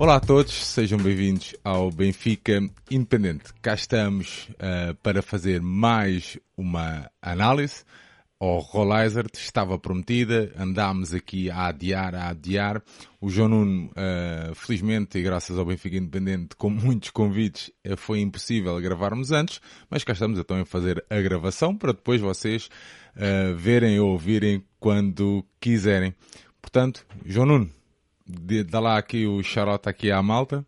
Olá a todos, sejam bem-vindos ao Benfica Independente. Cá estamos uh, para fazer mais uma análise ao Rollizer. Estava prometida, andámos aqui a adiar, a adiar. O João Nuno, uh, felizmente, e graças ao Benfica Independente, com muitos convites, uh, foi impossível gravarmos antes, mas cá estamos então a fazer a gravação para depois vocês verem ou ouvirem quando quiserem. Portanto, João Nuno, dá lá aqui o xarote aqui à malta.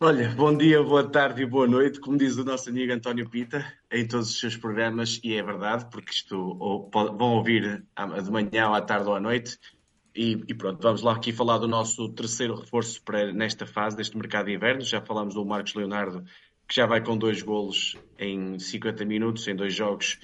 Olha, bom dia, boa tarde e boa noite, como diz o nosso amigo António Pita, em todos os seus programas, e é verdade, porque isto ou, vão ouvir de manhã, à tarde ou à noite, e, e, pronto, vamos lá aqui falar do nosso terceiro reforço para nesta fase deste mercado de inverno. Já falamos do Marcos Leonardo, que já vai com dois golos em 50 minutos, em dois jogos,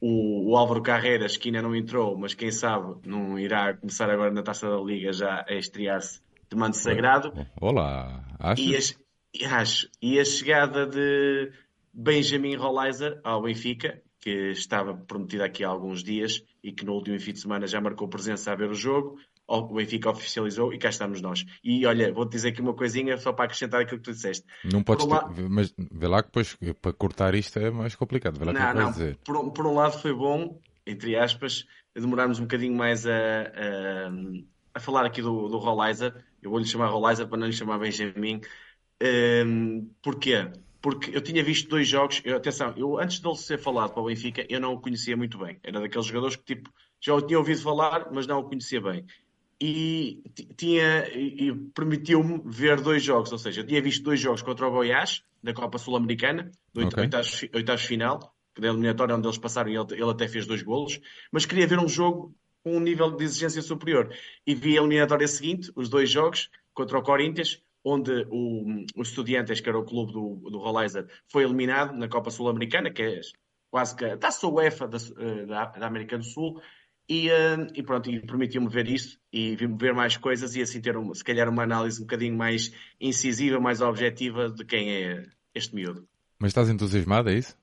o, o, Álvaro Carreiras, que ainda não entrou, mas quem sabe não irá começar agora na taça da Liga já a estrear-se de manto sagrado. Olá, acho. E a, acho. E a chegada de Benjamin Rollizer ao Benfica, que estava prometida aqui há alguns dias e que no último fim de semana já marcou presença a ver o jogo o Benfica oficializou e cá estamos nós. E olha, vou-te dizer aqui uma coisinha só para acrescentar aquilo que tu disseste. Não podes um lado... mas vê lá que depois para cortar isto é mais complicado. Vê lá não, que não. Dizer. Por, por, um lado foi bom, entre aspas, demorarmos um bocadinho mais a, a, a falar aqui do, do Rollizer. Eu vou-lhe chamar Rollizer para não lhe chamar Benjamin. Um, porquê? Porque eu tinha visto dois jogos, eu, atenção, eu antes dele ser falado para o Benfica, eu não o conhecia muito bem. Era daqueles jogadores que tipo já o tinha ouvido falar, mas não o conhecia bem e tinha e permitiu-me ver dois jogos, ou seja, eu tinha visto dois jogos contra o Goiás na Copa Sul-Americana, do okay. oitavos, oitavos final, da eliminatória onde eles passaram e ele, ele, até fez dois golos, mas queria ver um jogo com um nível de exigência superior. E vi a eliminatória seguinte, os dois jogos, contra o Corinthians, onde o, o Estudiantes, que era o clube do, do Rollizer, foi eliminado na Copa Sul-Americana, que é quase que a taça UEFA da, eh, da, da América do Sul, e, uh, e pronto, e permitiu-me ver isso e ver mais coisas e assim ter um, se calhar uma análise um bocadinho mais incisiva, mais objetiva de quem é este miúdo. Mas estás entusiasmado, é isso?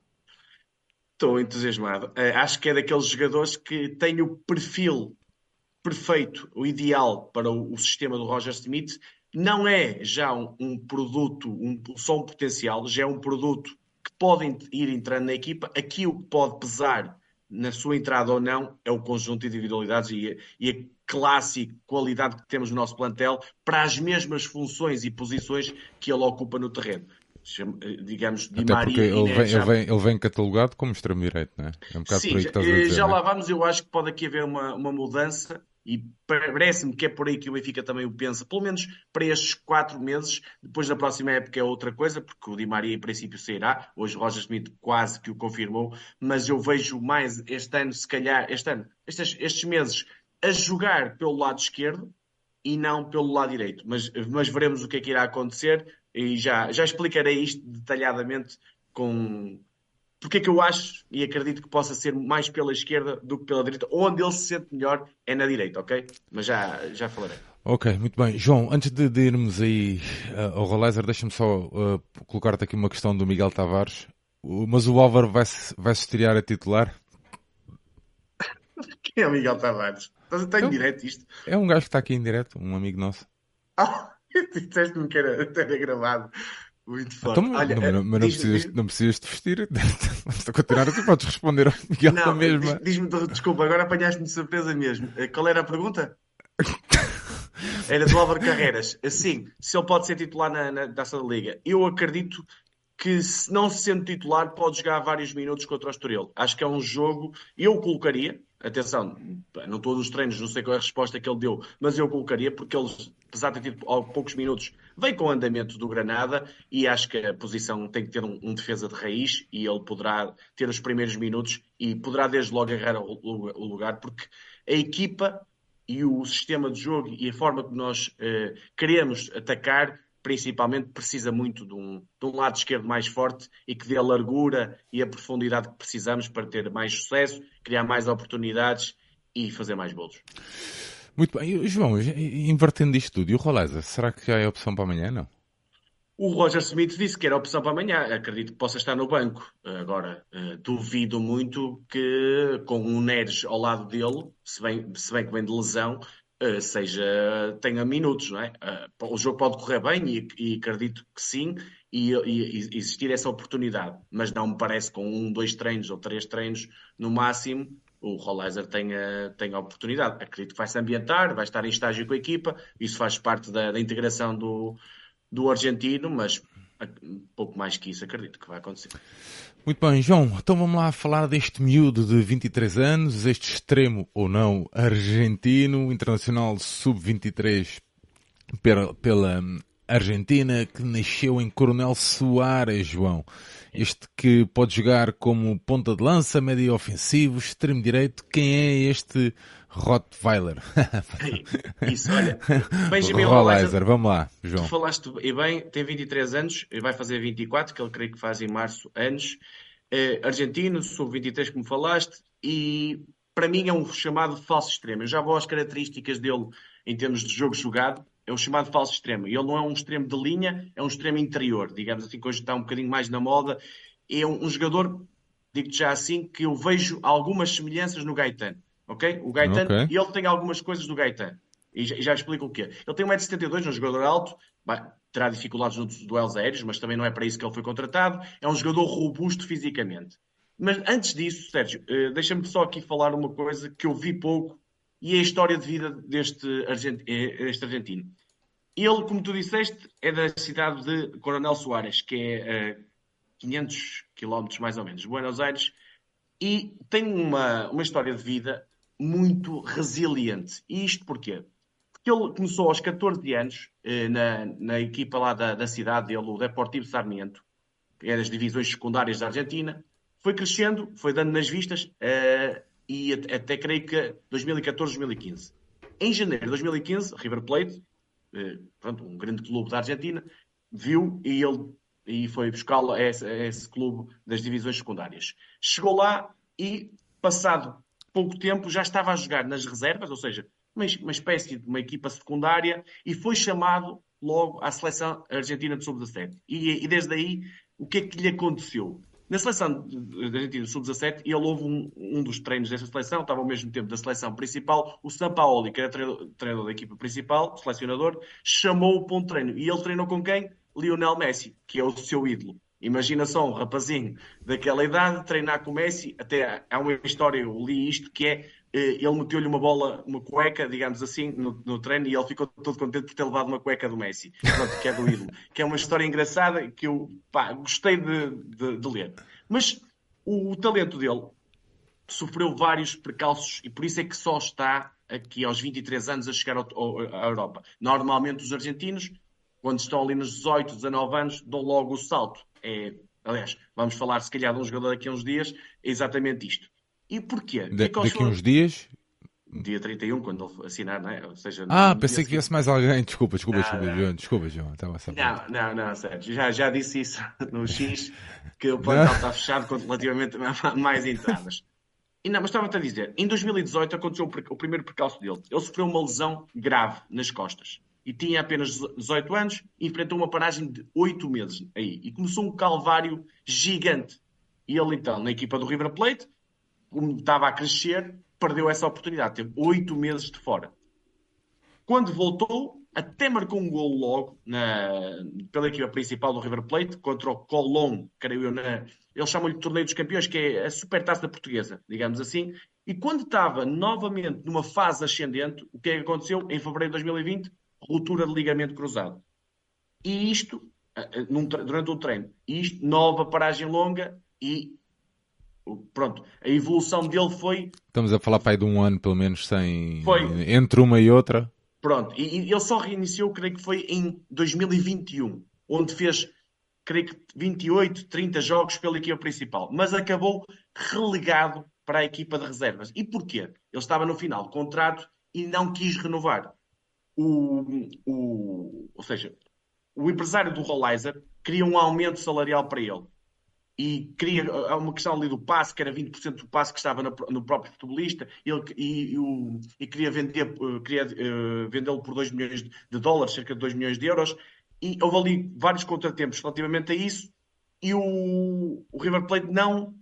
Estou entusiasmado. Uh, acho que é daqueles jogadores que têm o perfil perfeito, o ideal para o, o sistema do Roger Smith. Não é já um, um produto, um, só um potencial, já é um produto que pode ir entrando na equipa. Aqui o que pode pesar na sua entrada ou não, é o conjunto de individualidades e a, e a classe e qualidade que temos no nosso plantel para as mesmas funções e posições que ele ocupa no terreno. Digamos, Di Até Maria ele vem, ele, vem, ele vem catalogado como extremo-direito, não é? É um bocado Sim, por aí que estás a eh, dizer, já é? lá vamos, eu acho que pode aqui haver uma, uma mudança e parece-me que é por aí que o Benfica também o pensa, pelo menos para estes quatro meses. Depois da próxima época é outra coisa, porque o Di Maria em princípio sairá. Hoje o Roger Smith quase que o confirmou, mas eu vejo mais este ano, se calhar, este ano, estes, estes meses, a jogar pelo lado esquerdo e não pelo lado direito. Mas, mas veremos o que é que irá acontecer e já, já explicarei isto detalhadamente com, porque é que eu acho e acredito que possa ser mais pela esquerda do que pela direita, onde ele se sente melhor é na direita, ok? Mas já, já falarei. Ok, muito bem. João, antes de, de irmos aí uh, ao Rolaiser, deixa-me só uh, colocar-te aqui uma questão do Miguel Tavares. Mas o Álvaro vai-se vai -se estrear a titular? Quem é o Miguel Tavares? Está em é um, direto isto? É um gajo que está aqui em direto, um amigo nosso. Ah, disseste-me que era, era gravado. Muito forte. Então, Olha, não, mas não, precisas, não precisas de vestir. Basta continuar assim, podes responder ao Miguel não, mesma. Diz-me, desculpa, agora apanhaste-me de surpresa mesmo. Eh, qual era a pergunta? Era do Álvaro Carreiras. Assim, se ele pode ser titular na, na Taça da Liga. Eu acredito que, se não se sendo titular, pode jogar vários minutos contra o Estoril. Acho que é um jogo. Eu colocaria, Atenção, não todos os treinos, não sei qual é a resposta que ele deu, mas eu colocaria, porque ele, apesar de ter tido poucos minutos, vem com o andamento do Granada e acho que a posição tem que ter um, um, defesa de raiz e ele poderá ter os primeiros minutos e poderá desde logo agarrar o, o lugar, porque a equipa e o sistema de jogo e a forma que nós eh, queremos atacar principalmente precisa muito de um, de um, lado esquerdo mais forte e que dê a largura e a profundidade que precisamos para ter mais sucesso, criar mais oportunidades e fazer mais bolos. Muito bem. João, invertendo isto tudo, e o Roleza, será que já é opção para amanhã, não? O Roger Smith disse que era opção para amanhã. Acredito que possa estar no banco. Agora, uh, duvido muito que, com o Neres ao lado dele, se bem, se bem que vem de lesão, uh, seja, tenha minutos, não é? Uh, o jogo pode correr bem e, e acredito que sim, e, e, existir essa oportunidade, mas não me parece com um, dois treinos ou três treinos no máximo o Rollizer tenha, tenha a oportunidade. Acredito que vai se ambientar, vai estar em estágio com a equipa, isso faz parte da, da integração do, do argentino, mas pouco mais que isso acredito que vai acontecer. Muito bem, João, então vamos lá falar deste miúdo de 23 anos, este extremo ou não argentino, internacional sub-23 pela, pela Argentina, que nasceu em Coronel Soares, João. Este que pode jogar como ponta de lança, médio ofensivo, extremo direito. Quem é este Rottweiler? Isso, olha. Benjamin Rollizer, vamos lá, João. Tu falaste e bem, tem 23 anos, vai fazer 24, que ele creio que faz em março anos. É argentino, sub-23, como falaste, e para mim é um chamado falso extremo. Eu já vou às características dele em termos de jogo jogado é o chamado falso extremo. Ele não é um extremo de linha, é um extremo interior, digamos assim, que hoje está um bocadinho mais na moda. É um, um jogador, digo-te já assim, que eu vejo algumas semelhanças no Gaetano. Ok? O Gaetano, okay. ele tem algumas coisas do Gaetano. E já, já explico o quê. Ele tem 1,72m, é um jogador alto, terá dificuldades nos duelos aéreos, mas também não é para isso que ele foi contratado. É um jogador robusto fisicamente. Mas antes disso, Sérgio, uh, deixa-me só aqui falar uma coisa que eu vi pouco e a história de vida deste, este argentino. Ele, como tu disseste, é da cidade de Coronel Soares, que é a 500 quilómetros mais ou menos de Buenos Aires, e tem uma, uma história de vida muito resiliente. E isto porquê? Porque ele começou aos 14 anos eh, na, na equipa lá da, da cidade dele, o Deportivo Sarmiento, que é das divisões secundárias da Argentina, foi crescendo, foi dando nas vistas, uh, e até creio que 2014, 2015. Em janeiro de 2015, River Plate, eh, pronto, um grande clube da Argentina, viu e ele e foi buscá-lo a, a esse clube das divisões secundárias. Chegou lá e, passado pouco tempo, já estava a jogar nas reservas, ou seja, uma, uma espécie de uma equipa secundária, e foi chamado logo à seleção argentina de sub-17. E, e desde aí, o que é que lhe aconteceu? Na seleção da Argentina sub-17, ele houve um, um, dos treinos dessa seleção, estava ao mesmo tempo da seleção principal, o Sampaoli, que era treinador, treinador da equipa principal, selecionador, chamou-o para um treino. E ele treinou com quem? Lionel Messi, que é o seu ídolo. Imagina só um rapazinho daquela idade treinar com o Messi. Até há uma história, eu li isto, que é ele meteu-lhe uma bola, uma cueca, digamos assim, no, no, treino e ele ficou todo contente por ter levado uma cueca do Messi, pronto, que é do ídolo. que é uma história engraçada que eu pá, gostei de, de, de, ler. Mas o, o, talento dele sofreu vários precalços e por isso é que só está aqui aos 23 anos a chegar ao, ao, à Europa. Normalmente os argentinos, quando estão ali nos 18, 19 anos, dão logo o salto. É, aliás, vamos falar se calhar de um jogador daqui a uns dias, é exatamente isto e porquê? De, daqui uns dias? Dia 31, quando ele assinar, não é? Ou seja, ah, pensei que viesse mais alguém. Desculpa, desculpa, desculpa, João. Desculpa, João. Estava a não, não, não, Sérgio. Já, já disse isso no X, que o plantel está fechado com relativamente mais entradas. E não, mas estava-te a dizer, em 2018 aconteceu o primeiro percalço dele. Ele sofreu uma lesão grave nas costas. E tinha apenas 18 anos e enfrentou uma paragem de 8 meses aí. E começou um calvário gigante. E ele, então, na equipa do River Plate, como estava a crescer, perdeu essa oportunidade. Teve oito meses de fora. Quando voltou, até marcou um gol logo na, pela equipa principal do River Plate contra o Colón, creio eu, na, eles chamam-lhe Torneio dos Campeões, que é a supertaça portuguesa, digamos assim. E quando estava novamente numa fase ascendente, o que é que aconteceu? Em fevereiro de 2020, ruptura de ligamento cruzado. E isto, num, durante o treino, e isto, nova paragem longa e pronto, a evolução dele foi. Estamos a falar para aí de um ano, pelo menos, sem. Foi. Entre uma e outra. Pronto, e, e ele só reiniciou, creio que foi em 2021, onde fez, creio que 28, 30 jogos pela equipa principal, mas acabou relegado para a equipa de reservas. E porquê? Ele estava no final do contrato e não quis renovar. O, o, ou seja, o empresário do Rollizer queria um aumento salarial para ele e queria há uma questão ali do passe, que era 20% do passe que estava no, no próprio futebolista, ele, e, e, o, e queria vender, eh, queria uh, vendê-lo por 2 milhões de dólares, cerca de 2 milhões de euros, e houve ali vários contratempos relativamente a isso, e o, o River Plate não,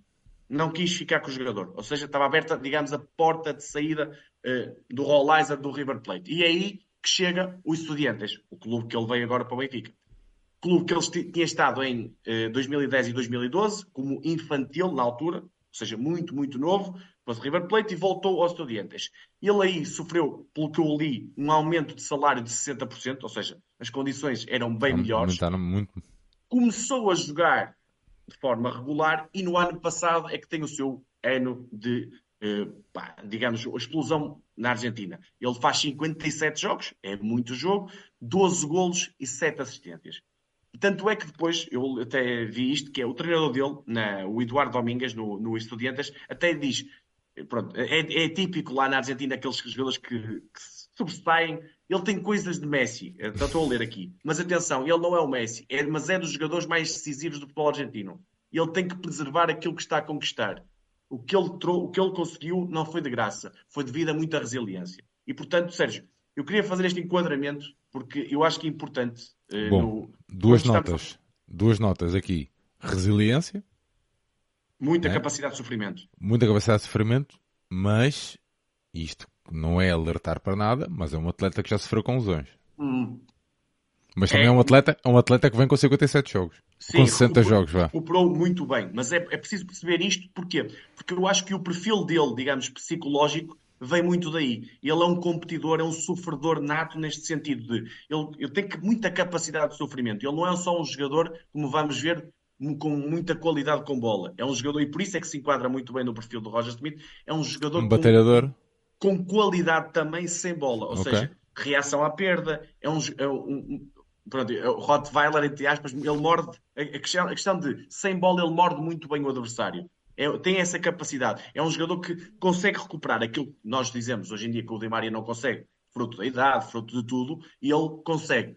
não quis ficar com o jogador, ou seja, estava aberta, digamos, a porta de saída uh, do Rollizer do River Plate. E é aí que chega o Estudiantes, o clube que ele veio agora para o Benfica. Clube que ele tinha estado em uh, 2010 e 2012 como infantil na altura, ou seja, muito, muito novo, depois River Plate e voltou aos Estudiantes. Ele aí sofreu, pelo que eu li, um aumento de salário de 60%, ou seja, as condições eram bem melhores. Começou a jogar de forma regular e no ano passado é que tem o seu ano de, eh, pá, digamos, explosão na Argentina. Ele faz 57 jogos, é muito jogo, 12 golos e 7 assistências. Tanto é que depois, eu até vi isto, que é o treinador dele, na, o Eduardo Domingues, no, no Estudiantes, até diz, pronto, é, é, típico lá na Argentina aqueles jogadores que, que sobressaem. Ele tem coisas de Messi, então estou a ler aqui. Mas atenção, ele não é o Messi, é, mas é dos jogadores mais decisivos do futebol argentino. Ele tem que preservar aquilo que está a conquistar. O que ele, o que ele conseguiu não foi de graça, foi devido a muita resiliência. E portanto, Sérgio, eu queria fazer este enquadramento porque eu acho que é importante. Uh, Bom, no... duas notas. Duas notas aqui. Resiliência. Muita né? capacidade de sofrimento. Muita capacidade de sofrimento, mas isto não é alertar para nada, mas é um atleta que já sofreu com lesões. Hum. Mas também é... é, um atleta, é um atleta que vem com 57 joges. Sim, com 60 recuperou, jogos, vá. Recuperou muito bem. Mas é, é preciso perceber isto porquê? Porque eu acho que o perfil dele, digamos, psicológico, vem muito daí. Ele é um competidor, é um sofredor nato neste sentido de ele, ele tem muita capacidade de sofrimento. Ele não é só um jogador, como vamos ver, com muita qualidade com bola. É um jogador, e por isso é que se enquadra muito bem no perfil do Roger Smith, é um jogador um batalhador. Com, com qualidade também sem bola. Ou okay. seja, reação à perda, é um, é um, pronto, é o Rottweiler, entre aspas, ele morde, a questão, a questão de sem bola ele morde muito bem o adversário. É, tem essa capacidade. É um jogador que consegue recuperar aquilo que nós dizemos hoje em dia que o Di Maria não consegue, fruto da idade, fruto de tudo, e ele consegue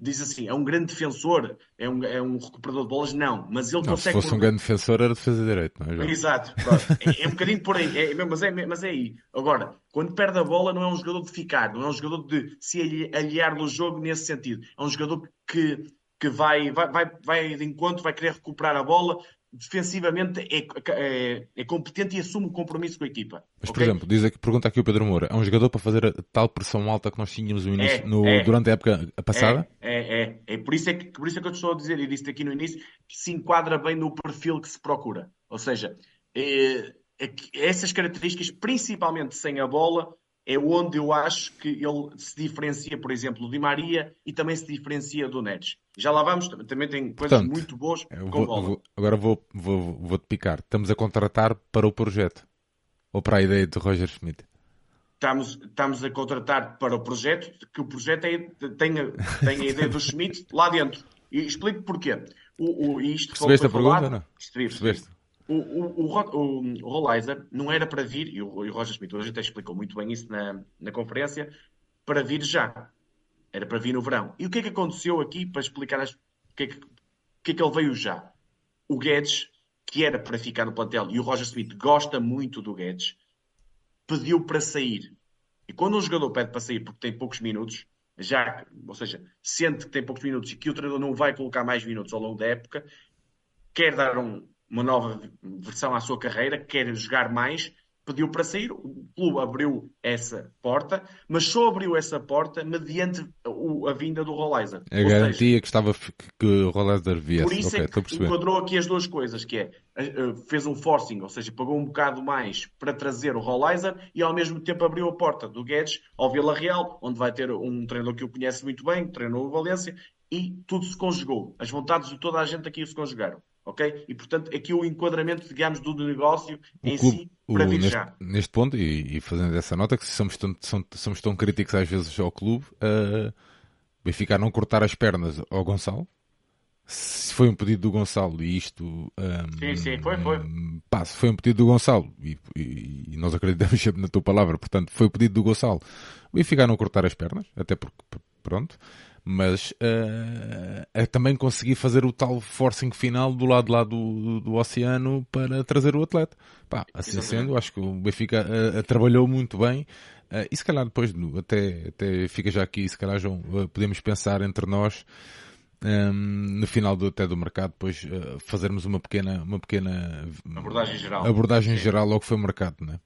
diz assim, é um grande defensor, é um, é um recuperador de bolas, não, mas ele não, consegue... Se fosse um grande defensor era defesa direito, não é? Exato, é, é, um bocadinho por aí, é, mas, é, mas é aí. Agora, quando perde a bola não é um jogador de ficar, não é um jogador de se aliar do jogo nesse sentido, é um jogador que, que vai, vai, vai, vai de encontro, vai querer recuperar a bola, defensivamente é, é, é, competente e assume o compromisso com a equipa. Mas, okay? por exemplo, diz aqui, pergunta aqui o Pedro Moura: é um jogador para fazer a tal pressão alta que nós tínhamos no início, é, no, é. durante a época passada? É, é, é. Por, isso é que, por isso é que eu te estou a dizer, e disse aqui no início, que se enquadra bem no perfil que se procura. Ou seja, é, é essas características, principalmente sem a bola, é onde eu acho que ele se diferencia, por exemplo, do Di Maria e também se diferencia do Neres. Já lá vamos, também tem coisas Portanto, muito boas com vou, bola. Vou, agora vou, vou, vou-te picar. Estamos a contratar para o projeto ou para a ideia de Roger Schmidt? Estamos, estamos a contratar para o projeto, que o projeto é, tem, a, tem a ideia do Schmidt lá dentro. E explico porquê. O, o, isto Percebeste a pergunta? Falado, não? Percebeste? O, o, o, o Rollizer não era para vir, e o, e o Roger Smith hoje até explicou muito bem isso na, na conferência, para vir já. Era para vir no verão. E o que é que aconteceu aqui para explicar as, o, que é que, o que é que ele veio já? O Guedes, que era para ficar no plantel, e o Roger Smith gosta muito do Guedes, pediu para sair. E quando um jogador pede para sair porque tem poucos minutos, já, ou seja, sente que tem poucos minutos e que o treinador não vai colocar mais minutos ao longo da época, quer dar um, uma nova versão à sua carreira, quer jogar mais, pediu para sair, o clube abriu essa porta, mas só abriu essa porta mediante a vinda do Rollizer. A Ou garantia seja, que estava que o Rollizer viesse. Por isso okay, é que enquadrou aqui as duas coisas, que é fez um forcing, ou seja, pagou um bocado mais para trazer o Rollizer e ao mesmo tempo abriu a porta do Guedes ao Vila Real, onde vai ter um treinador que o conhece muito bem, treinou o Valência, e tudo se conjugou. As vontades de toda a gente aqui se conjugaram ok? E portanto aqui o enquadramento, digamos, do negócio o em clube, si para vir neste, já. Neste ponto, e, e, fazendo essa nota, que somos tão, somos tão críticos às vezes ao clube, uh, Benfica não cortar as pernas ao Gonçalo, se foi um pedido do Gonçalo e isto um, sim, sim, foi, foi. Pá, se foi um pedido do Gonçalo e, e, e, nós acreditamos sempre na tua palavra, portanto foi o pedido do Gonçalo o Benfica não cortar as pernas, até porque pronto mas uh, é também conseguir fazer o tal forcing final do lado lá do, do, do oceano para trazer o atleta. Pá, assim Exatamente. sendo, acho que o Benfica uh, trabalhou muito bem. Uh, e se calhar depois, até, até fica já aqui, se calhar João, podemos pensar entre nós um, no final do, até do mercado, depois fazermos uma pequena, uma pequena abordagem geral, abordagem geral ao que foi o mercado, não é?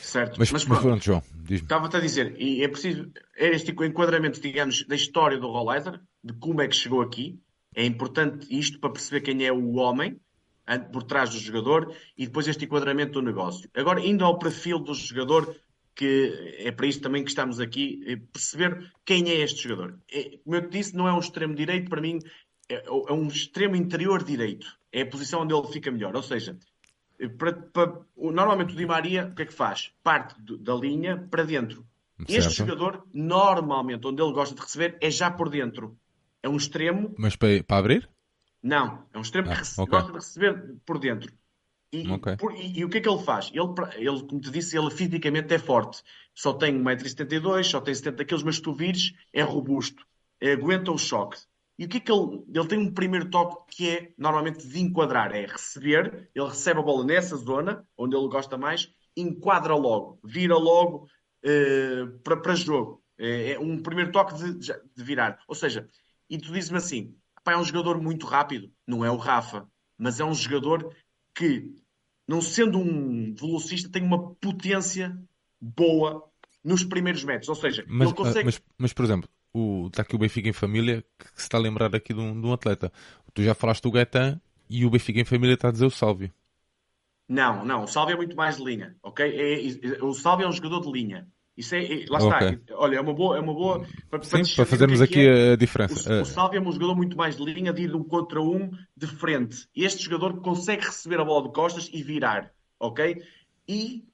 Certo. Mas, mas, pronto, pronto João, diz-me. Estava-te a dizer, e é preciso é este enquadramento, digamos, da história do Rollizer, de como é que chegou aqui. É importante isto para perceber quem é o homem por trás do jogador e depois este enquadramento do negócio. Agora, indo ao perfil do jogador, que é para isto também que estamos aqui, é perceber quem é este jogador. É, como eu te disse, não é um extremo direito, para mim é, é um extremo interior direito. É a posição onde ele fica melhor. Ou seja, para, para, normalmente o Di Maria, o que é que faz? Parte do, da linha para dentro. Certo. Este jogador, normalmente, onde ele gosta de receber, é já por dentro. É um extremo. Mas para, para abrir? Não, é um extremo ah, que okay. gosta de receber por dentro. E, okay. por, e, e, o que é que ele faz? Ele, ele, como te disse, ele fisicamente é forte. Só tem 1,72m, só tem 70 kg, mas se tu vires, é robusto. É, aguenta o choque. E o que é que ele. Ele tem um primeiro toque que é normalmente de enquadrar, é receber, ele recebe a bola nessa zona, onde ele gosta mais, enquadra logo, vira logo uh, para, para jogo. É, é, um primeiro toque de, de, virar. Ou seja, e tu dizes-me assim: é um jogador muito rápido, não é o Rafa, mas é um jogador que, não sendo um velocista, tem uma potência boa nos primeiros metros. Ou seja, mas, ele consegue. Mas, mas, por exemplo, o, está aqui o Benfica em família, que se está a lembrar aqui de um, de um atleta. Tu já falaste do Gaetan e o Benfica em família está a dizer o Sálvio. Não, não, o Sálvio é muito mais de linha, ok? É, é, o Sálvio é um jogador de linha. Isso é, é lá está. Okay. Olha, é uma boa, é uma boa para, para, Sim, para fazermos é aqui é. a diferença. O, o Sálvio é um jogador muito mais de linha, de ir de um contra um de frente. Este jogador consegue receber a bola de costas e virar, ok? E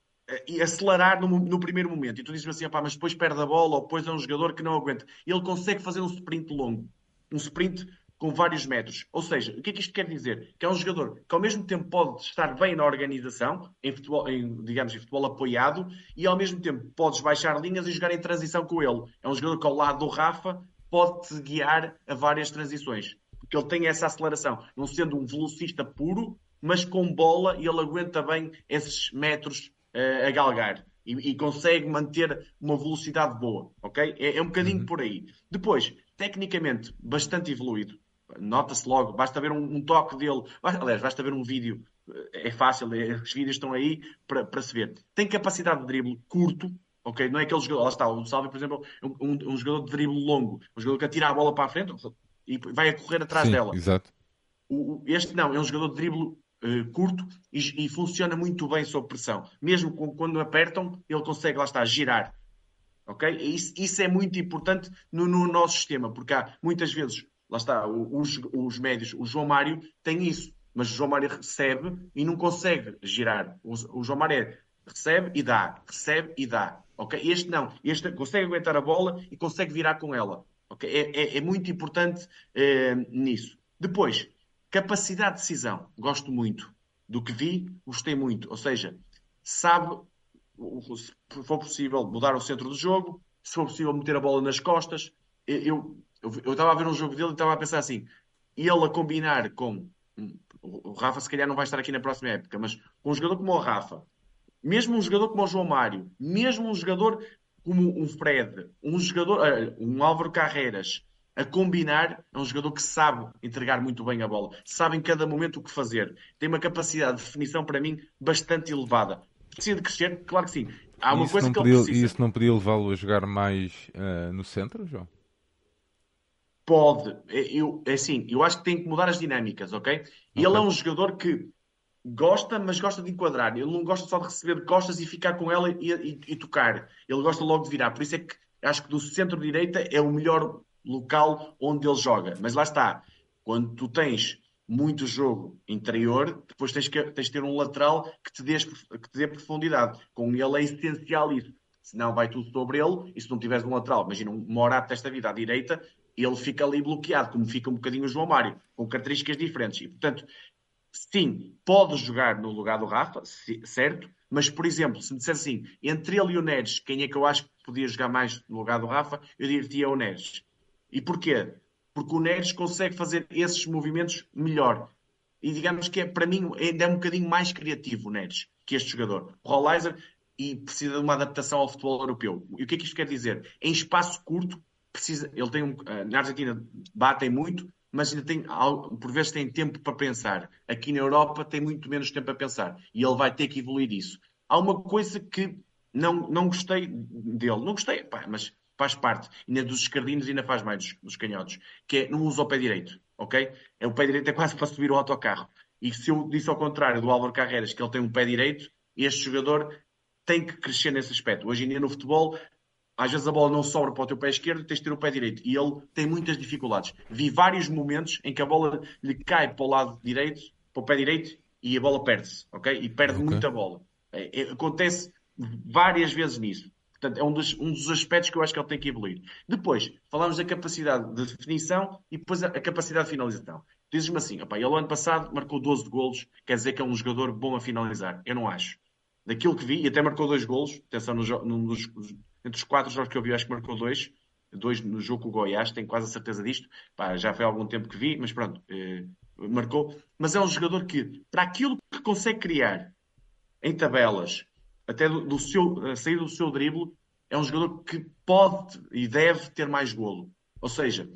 e acelerar no, no, primeiro momento. E tu dizes assim, mas depois perde a bola ou depois é um jogador que não aguenta. Ele consegue fazer um sprint longo. Um sprint com vários metros. Ou seja, o que é que isto quer dizer? Que é um jogador que ao mesmo tempo pode estar bem na organização, em futebol, em, digamos, em futebol apoiado, e ao mesmo tempo podes baixar linhas e jogar em transição com ele. É um jogador que ao lado do Rafa pode-te guiar a várias transições. Porque ele tem essa aceleração. Não sendo um velocista puro, mas com bola e ele aguenta bem esses metros uh, a galgar e, e, consegue manter uma velocidade boa, ok? É, é um bocadinho uhum. por aí. Depois, tecnicamente, bastante evoluído. Nota-se logo, basta ver um, um toque dele, aliás, basta ver um vídeo, é fácil, é, os vídeos estão aí para, para se ver. Tem capacidade de drible curto, ok? Não é aquele jogador, lá está, o Salve, por exemplo, um, um, jogador de drible longo, um jogador que atira a bola para a frente e vai a correr atrás Sim, dela. Exato. O, este não, é um jogador de drible uh, curto e, e, funciona muito bem sob pressão. Mesmo com, quando apertam, ele consegue, lá está, girar. Ok? Isso, isso é muito importante no, no, nosso sistema, porque há muitas vezes, lá está, os, os médios, o João Mário tem isso, mas o João Mário recebe e não consegue girar. O, o João Mário é, recebe e dá, recebe e dá. Ok? Este não, este consegue aguentar a bola e consegue virar com ela. Okay? É, é, é muito importante é, nisso. Depois, Capacidade de decisão, gosto muito. Do que vi, gostei muito. Ou seja, sabe, se for possível, mudar o centro do jogo, se for possível, meter a bola nas costas. Eu, eu, estava a ver um jogo dele e estava a pensar assim: ele a combinar com. O Rafa, se calhar, não vai estar aqui na próxima época, mas com um jogador como o Rafa, mesmo um jogador como o João Mário, mesmo um jogador como um Fred, um jogador, eh, um Álvaro Carreiras, a combinar, é um jogador que sabe entregar muito bem a bola, sabe em cada momento o que fazer, tem uma capacidade de definição para mim bastante elevada. Precisa de crescer? Claro que sim. Há uma coisa que podia, ele precisa. E isso não podia levá-lo a jogar mais uh, no centro, João? Pode. É, eu, é assim, eu acho que tem que mudar as dinâmicas, ok? okay. Ele é um jogador que gosta, mas gosta de enquadrar. Ele não gosta só de receber de costas e ficar com ela e, e, e tocar. Ele gosta logo de virar. Por isso é que acho que do centro-direita é o melhor local onde ele joga. Mas lá está, quando tu tens muito jogo interior, depois tens que, tens de ter um lateral que te, dê, que te dê profundidade. Com ele é essencial isso. Senão vai tudo sobre ele, e se não tiveres um lateral, imagina um Morato desta vida à direita, ele fica ali bloqueado, como fica um bocadinho o João Mário, com características diferentes. E, portanto, sim, pode jogar no lugar do Rafa, certo? Mas, por exemplo, se me disser assim, entre ele e o Neres, quem é que eu acho que podia jogar mais no lugar do Rafa, eu diria o Neres. E porquê? Porque o Neres consegue fazer esses movimentos melhor. E digamos que é, para mim ainda é um bocadinho mais criativo o Neres que este jogador. O Rollizer e precisa de uma adaptação ao futebol europeu. E o que é que isto quer dizer? Em espaço curto, precisa, ele tem um, eh, na Argentina batem muito, mas ainda tem, por vezes tem tempo para pensar. Aqui na Europa tem muito menos tempo para pensar. E ele vai ter que evoluir isso. Há uma coisa que não, não gostei dele. Não gostei, pá, mas faz parte. Ainda dos escardinos ainda faz mais dos, dos canhotos. Que é, não usa o pé direito, ok? É, o pé direito é quase para subir o autocarro. E se eu disse ao contrário do Álvaro Carreiras, que ele tem um pé direito, este jogador tem que crescer nesse aspecto. Hoje em dia no futebol, às vezes a bola não sobra para o teu pé esquerdo, tens de ter o pé direito. E ele tem muitas dificuldades. Vi vários momentos em que a bola lhe cai para o lado direito, para o pé direito, e a bola perde-se, ok? E perde okay. muita bola. É, é, acontece várias vezes nisso. Portanto, é um dos, um dos aspectos que eu acho que ele tem que evoluir. Depois, falamos da capacidade de definição e depois a, a capacidade de finalização. Dizes-me assim, opa, ele ano passado marcou 12 golos, quer dizer que é um jogador bom a finalizar. Eu não acho. Daquilo que vi, e até marcou dois golos, atenção, no, no, nos, entre os quatro jogos que eu vi, acho que marcou dois. Dois no jogo com o Goiás, tenho quase a certeza disto. Pá, já foi há algum tempo que vi, mas pronto, eh, marcou. Mas é um jogador que, para aquilo que consegue criar em tabelas, até do, do seu, sair do seu drible, é um jogador que pode e deve ter mais golo. Ou seja,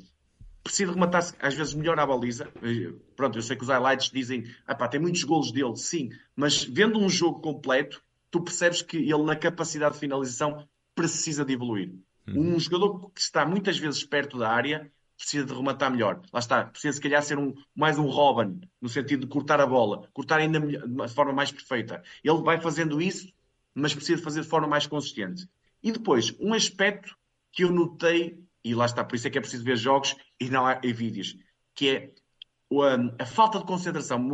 precisa rematar às vezes melhor à baliza. Eh, pronto, eu sei que os highlights dizem, ah pá, tem muitos golos dele, sim, mas vendo um jogo completo, tu percebes que ele na capacidade de finalização precisa de evoluir. Uhum. Um jogador que está muitas vezes perto da área precisa de rematar melhor. Lá está, precisa se calhar ser um, mais um Robin, no sentido de cortar a bola, cortar ainda melhor, de uma forma mais perfeita. Ele vai fazendo isso, mas precisa fazer de forma mais consistente. E depois, um aspecto que eu notei, e lá está, por isso é que é preciso ver jogos e não há vídeos, que é a, a falta de concentração,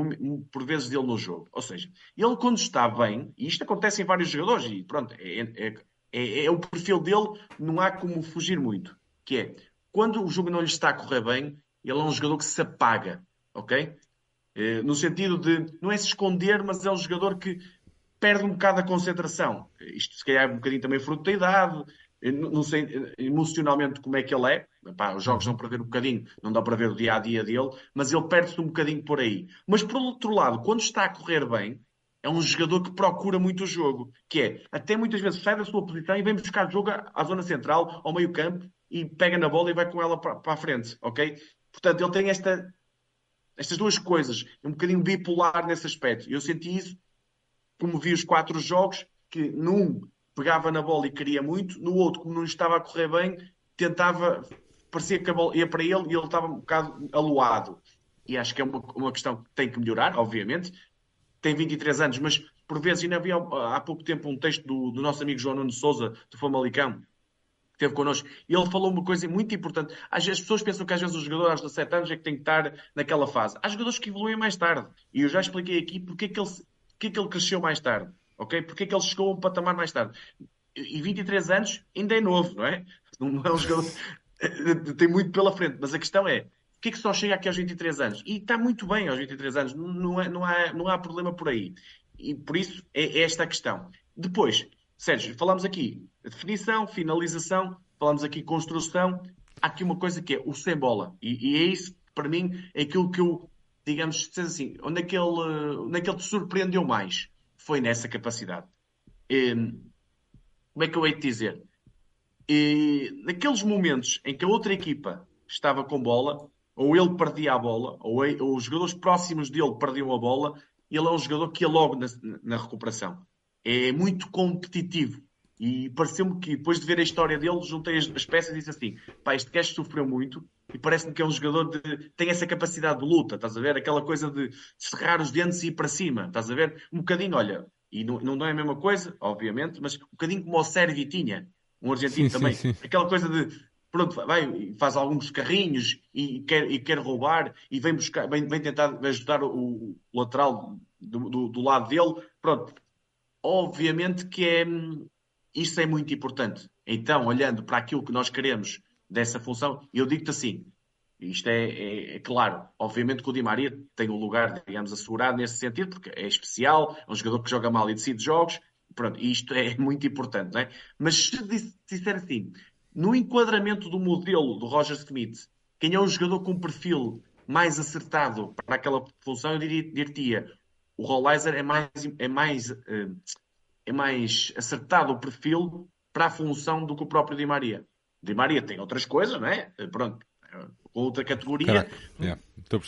por vezes, dele no jogo. Ou seja, ele quando está bem, e isto acontece em vários jogadores, e pronto, é, é, é, é o perfil dele, não há como fugir muito. Que é, quando o jogo não lhe está a correr bem, ele é um jogador que se apaga, ok? Eh, no sentido de, não é se esconder, mas é um jogador que perde um bocado a concentração. Isto se calhar é um bocadinho também fruto da idade, não sei emocionalmente como é que ele é. Epá, os jogos dão para ver um bocadinho, não dá para ver o dia a dia dele, mas ele perde-se um bocadinho por aí. Mas por outro lado, quando está a correr bem, é um jogador que procura muito o jogo, que é até muitas vezes sai da sua posição e vem buscar o jogo à zona central, ao meio campo e pega na bola e vai com ela para, para a frente, ok? Portanto, ele tem esta, estas duas coisas, um bocadinho bipolar nesse aspecto. Eu senti isso, como vi os quatro jogos, que num pegava na bola e queria muito, no outro, como não estava a correr bem, tentava, parecia que a bola ia para ele e ele estava um bocado aluado. E acho que é uma, uma questão que tem que melhorar, obviamente, tem 23 anos, mas por vezes ainda havia há pouco tempo um texto do, do nosso amigo João Nuno Souza, do Famalicão, que esteve connosco, e ele falou uma coisa muito importante. Às vezes as pessoas pensam que às vezes os jogadores aos 17 anos é que tem que estar naquela fase. Há jogadores que evoluem mais tarde. E eu já expliquei aqui porque é que ele, porque é que ele cresceu mais tarde. Ok? Porque é que ele chegou a um patamar mais tarde. E 23 anos ainda é novo, não é? Não é um jogador. tem muito pela frente. Mas a questão é, que é que só chega aqui aos 23 anos? E está muito bem aos 23 anos, não, é, não, há, não há problema por aí. E por isso é, é esta a questão. Depois, Sérgio, falamos aqui definição, finalização, falamos aqui construção. Há aqui uma coisa que é o sem bola. E, e é isso, para mim, é aquilo que eu, digamos, assim, onde é que ele, onde é que ele te surpreendeu mais? Foi nessa capacidade. E, como é que eu hei de dizer? Naqueles momentos em que a outra equipa estava com bola, ou ele perdia a bola, ou, ele, ou os jogadores próximos dele perdiam a bola, ele é um jogador que ia logo na, na recuperação. É muito competitivo. E pareceu-me que, depois de ver a história dele, juntei as, as peças e disse assim: pá, este gajo sofreu muito e parece-me que é um jogador de. tem essa capacidade de luta, estás a ver? Aquela coisa de cerrar os dentes e ir para cima, estás a ver? Um bocadinho, olha, e não, não é a mesma coisa, obviamente, mas um bocadinho como o Sérgio tinha, um argentino sim, também. Sim, sim. Aquela coisa de pronto, vai, faz alguns carrinhos e quer, e quer roubar e vem buscar, vem, vem tentar ajudar o, o lateral do, do, do, lado dele. Pronto, obviamente que é, isso é muito importante. Então, olhando para aquilo que nós queremos dessa função, eu digo-te assim, isto é, é, é, claro, obviamente que o Di Maria tem um lugar, digamos, assegurado nesse sentido, porque é especial, é um jogador que joga mal e decide jogos, pronto, isto é muito importante, não é? Mas se disser assim, no enquadramento do modelo do Roger Smith, quem é o jogador com perfil mais acertado para aquela função, eu diria, o Rollizer é mais, é, mais, eh, é mais acertado o perfil para a função do que o próprio Di Maria. Di Maria tem outras coisas, não é? Eh, pronto, com outra categoria. Yeah,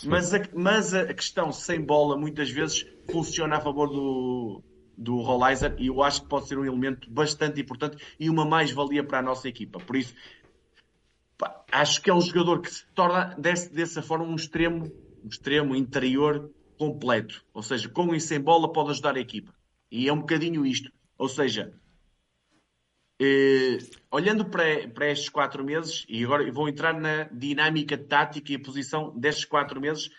mas, a, mas a questão sem bola muitas vezes funciona a favor do, do Rollizer e eu acho que pode ser um elemento bastante importante e uma mais-valia para a nossa equipa. Por isso, pá, acho que é um jogador que se torna desse, dessa forma um extremo, um extremo interior completo. Ou seja, com e sem bola pode ajudar a equipa. E é um bocadinho isto. Ou seja, eh, olhando para, para estes quatro meses, e agora vou entrar na dinâmica tática e a posição destes quatro meses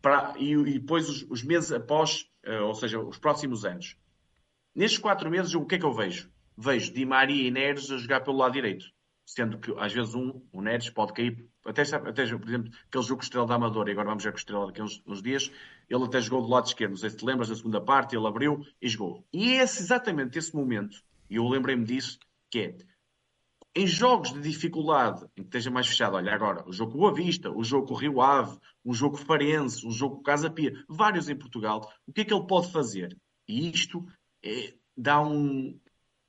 para, e, e depois os, os, meses após, uh, ou seja, os próximos anos. Nestes quatro meses, o que é que eu vejo? Vejo Di Maria e Neres a jogar pelo lado direito. Sendo que às vezes um, o Neres pode cair, até, até por exemplo, aquele jogo com Estrela da Amadora, e agora vamos ver com Estrela daqui uns, dias, ele até jogou do lado esquerdo. Não sei se te lembras da segunda parte, ele abriu e jogou. E é exatamente esse momento, e eu lembrei-me disso, que é em jogos de dificuldade, em que esteja mais fechado, olha agora, o jogo Boa Vista, o jogo Rio Ave, um jogo Farense, um jogo Casa Pia, vários em Portugal, o que é que ele pode fazer? E isto é, dá um,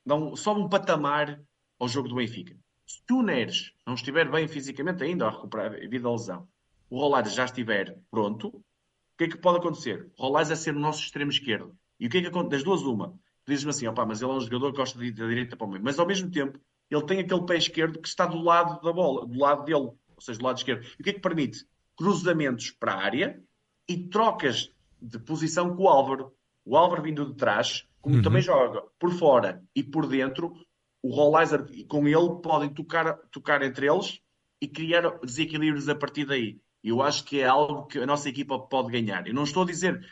dá um, sobe um patamar ao jogo do Benfica. Se o Neres não estiver bem fisicamente ainda a recuperar devido à lesão, o Rolares já estiver pronto, o que é que pode acontecer? O Rolares é ser o nosso extremo esquerdo. E o que é que acontece? Das duas, uma. Dizes-me assim, opá, mas ele é um jogador que gosta de ir da direita para o meio. Mas ao mesmo tempo, ele tem aquele pé esquerdo que está do lado da bola, do lado dele, ou seja, do lado esquerdo. E o que é que permite? Cruzamentos para a área e trocas de posição com o Álvaro. O Álvaro vindo de trás, como uhum. também joga por fora e por dentro, o Rollizer com ele podem tocar, tocar entre eles e criar desequilíbrios a partir daí. Eu acho que é algo que a nossa equipa pode ganhar. Eu não estou a dizer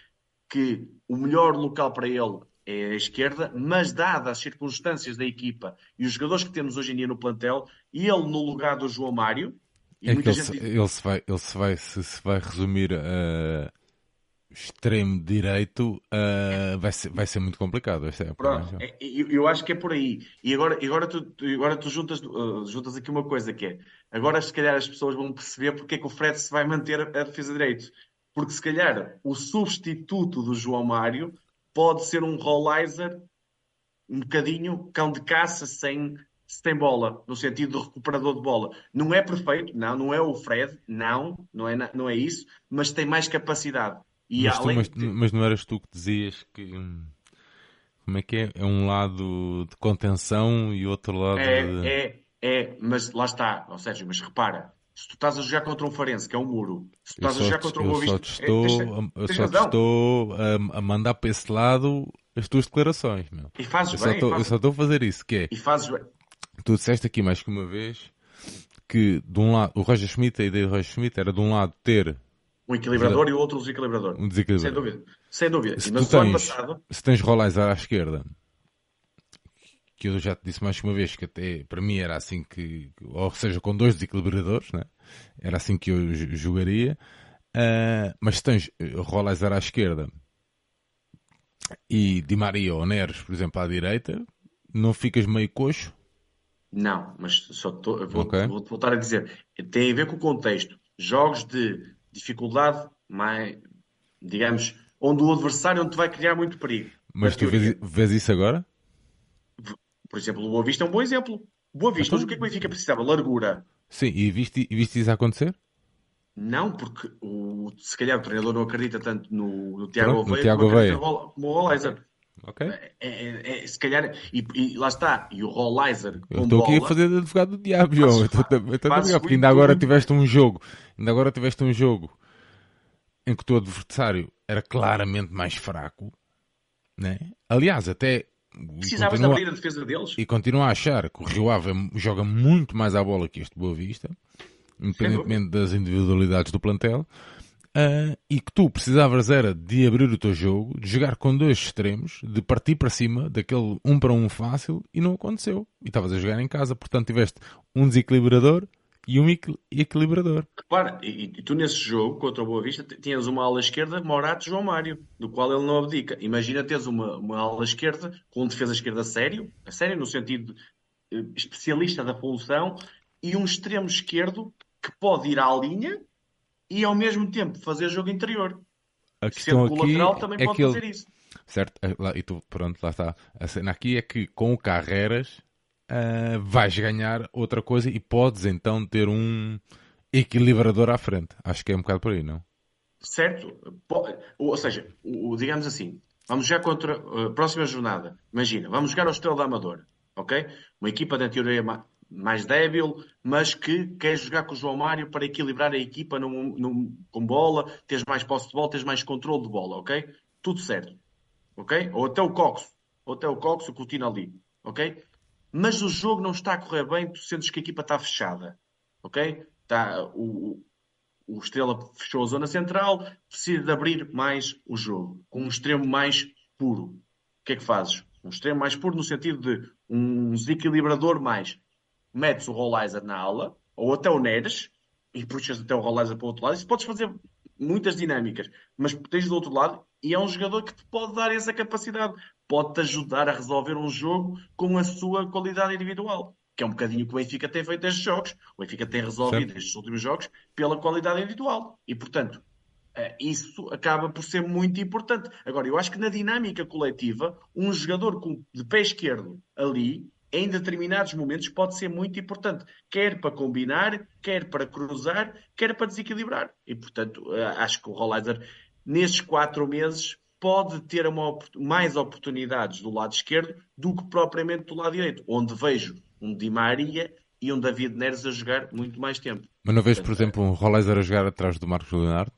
que o melhor local para ele é a esquerda, mas dadas as circunstâncias da equipa e os jogadores que temos hoje em dia no plantel, ele no lugar do João Mário. é que ele, gente... se, ele, se, vai, ele se, vai, se, se vai resumir a extremo direito, uh, vai, ser, vai ser muito complicado esta. É, eu, eu, acho que é por aí. E agora, agora tu, agora tu juntas, uh, juntas aqui uma coisa que é, agora se calhar as pessoas vão perceber porque é que o Fred se vai manter a, a defesa direito. Porque se calhar o substituto do João Mário pode ser um rollizer um bocadinho cão de caça sem, sem bola, no sentido de recuperador de bola. Não é perfeito, não, não é o Fred, não, não é, não é isso, mas tem mais capacidade. E mas, além tu, mas, de... mas não eras tu que dizias que. Hum, como é que é? É um lado de contenção e outro lado. É, de... é, é, mas lá está, ou seja, mas repara, se tu estás a jogar contra um Farense, que é um muro, se tu estás a jogar contra um Boa Vista... Estou, é, tens, eu só te estou a, a, mandar para esse lado as tuas declarações, meu. E fazes eu bem. Só tô, fazes... Eu só estou a fazer isso, que é... E fazes bem. Tu disseste aqui mais que uma vez que, de um lado, o Roger Schmidt, a ideia do Roger Schmidt era, de um lado, ter... Um equilibrador e o outro um desequilibrador. Um desequilibrador. Sem dúvida. Sem dúvida. Se, mas tu tens, passado... se tens Rolaiser à esquerda que eu já te disse mais uma vez que até para mim era assim que, ou seja, com dois desequilibradores, né? era assim que eu jogaria. Uh, mas se tens Rolaiser à esquerda e Di Maria ou Neres, por exemplo, à direita, não ficas meio coxo? Não, mas só tô, vou, okay. vou voltar a dizer, tem a ver com o contexto. Jogos de dificuldade, mais, digamos, onde o adversário não te vai criar muito perigo. Mas tu vês, vês isso agora? Por exemplo, o Boa Vista é um bom exemplo. Boa Vista, então... mas o que é que o Benfica precisava? Largura. Sim, e viste, e viste isso acontecer? Não, porque o, se calhar o treinador não acredita tanto no, no Tiago Oveia como, Oveia. como o Rollizer. Ok. É, é, é, se calhar, e, e, lá está, e o Rollizer. Eu estou aqui a fazer de advogado do diabo, João. Estou a porque ainda agora tiveste um jogo, ainda agora tiveste um jogo em que o teu adversário era claramente mais fraco, né? Aliás, até Precisavas continua, abrir a defesa deles. E continua a achar que o Rio Ave joga muito mais à bola que este Boa Vista, independentemente das individualidades do plantel. Uh, e que tu precisavas era de abrir o teu jogo, de jogar com dois extremos, de partir para cima daquele um para um fácil e não aconteceu. E estavas a jogar em casa, portanto tiveste um desequilibrador e um equilibrador. Repara, e, e, tu nesse jogo contra o Boa Vista tinhas uma ala esquerda, Morato João Mário, do qual ele não abdica. Imagina teres uma, uma ala esquerda com um defesa esquerda sério, a sério no sentido de, uh, especialista da função, e um extremo esquerdo que pode ir à linha e ao mesmo tempo fazer jogo interior. A questão Sendo aqui lateral também é pode fazer isso. Certo, e tu, pronto, lá está. A cena aqui é que com o Carreras uh, vais ganhar outra coisa e podes então ter um equilibrador à frente. Acho que é um bocado por aí, não? Certo. Ou seja, digamos assim, Vamos jogar contra a uh, próxima jornada. Imagina, vamos jogar ao Estrela da Amadora, ok? Uma equipa da teoria mais débil, mas que quer jogar com o João Mário para equilibrar a equipa num, num, com bola, teres mais posse de bola, teres mais controle de bola, ok? Tudo certo, ok? Ou até o Coxo, ou até o Coxo, o Coutinho ali, ok? Mas o jogo não está a correr bem, tu sentes que a equipa está fechada, ok? Está, o, o Estrela fechou a zona central, precisa de abrir mais o jogo, com um extremo mais puro. O que é que fazes? Um extremo mais puro no sentido de um desequilibrador mais metes o Rollizer na aula, ou até o Neres, e puxas até o Rollizer para o outro lado. Isso podes fazer muitas dinâmicas, mas tens do outro lado e é um jogador que te pode dar essa capacidade, pode-te ajudar a resolver um jogo com a sua qualidade individual. Que é um bocadinho que o Benfica tem feito estes jogos. O Benfica tem resolvido Sim. estes últimos jogos pela qualidade individual. E, portanto, eh, isso acaba por ser muito importante. Agora, eu acho que na dinâmica coletiva, um jogador de pé esquerdo ali em determinados momentos pode ser muito importante, quer para combinar, quer para cruzar, quer para desequilibrar. E, portanto, eh, acho que o Rollizer, nesses quatro meses, pode ter uma, mais oportunidades do lado esquerdo do que propriamente do lado direito, onde vejo um Di Maria e um David Neres a jogar muito mais tempo. Mas não vês, por exemplo, um Rollizer a jogar atrás do Marcos Leonardo?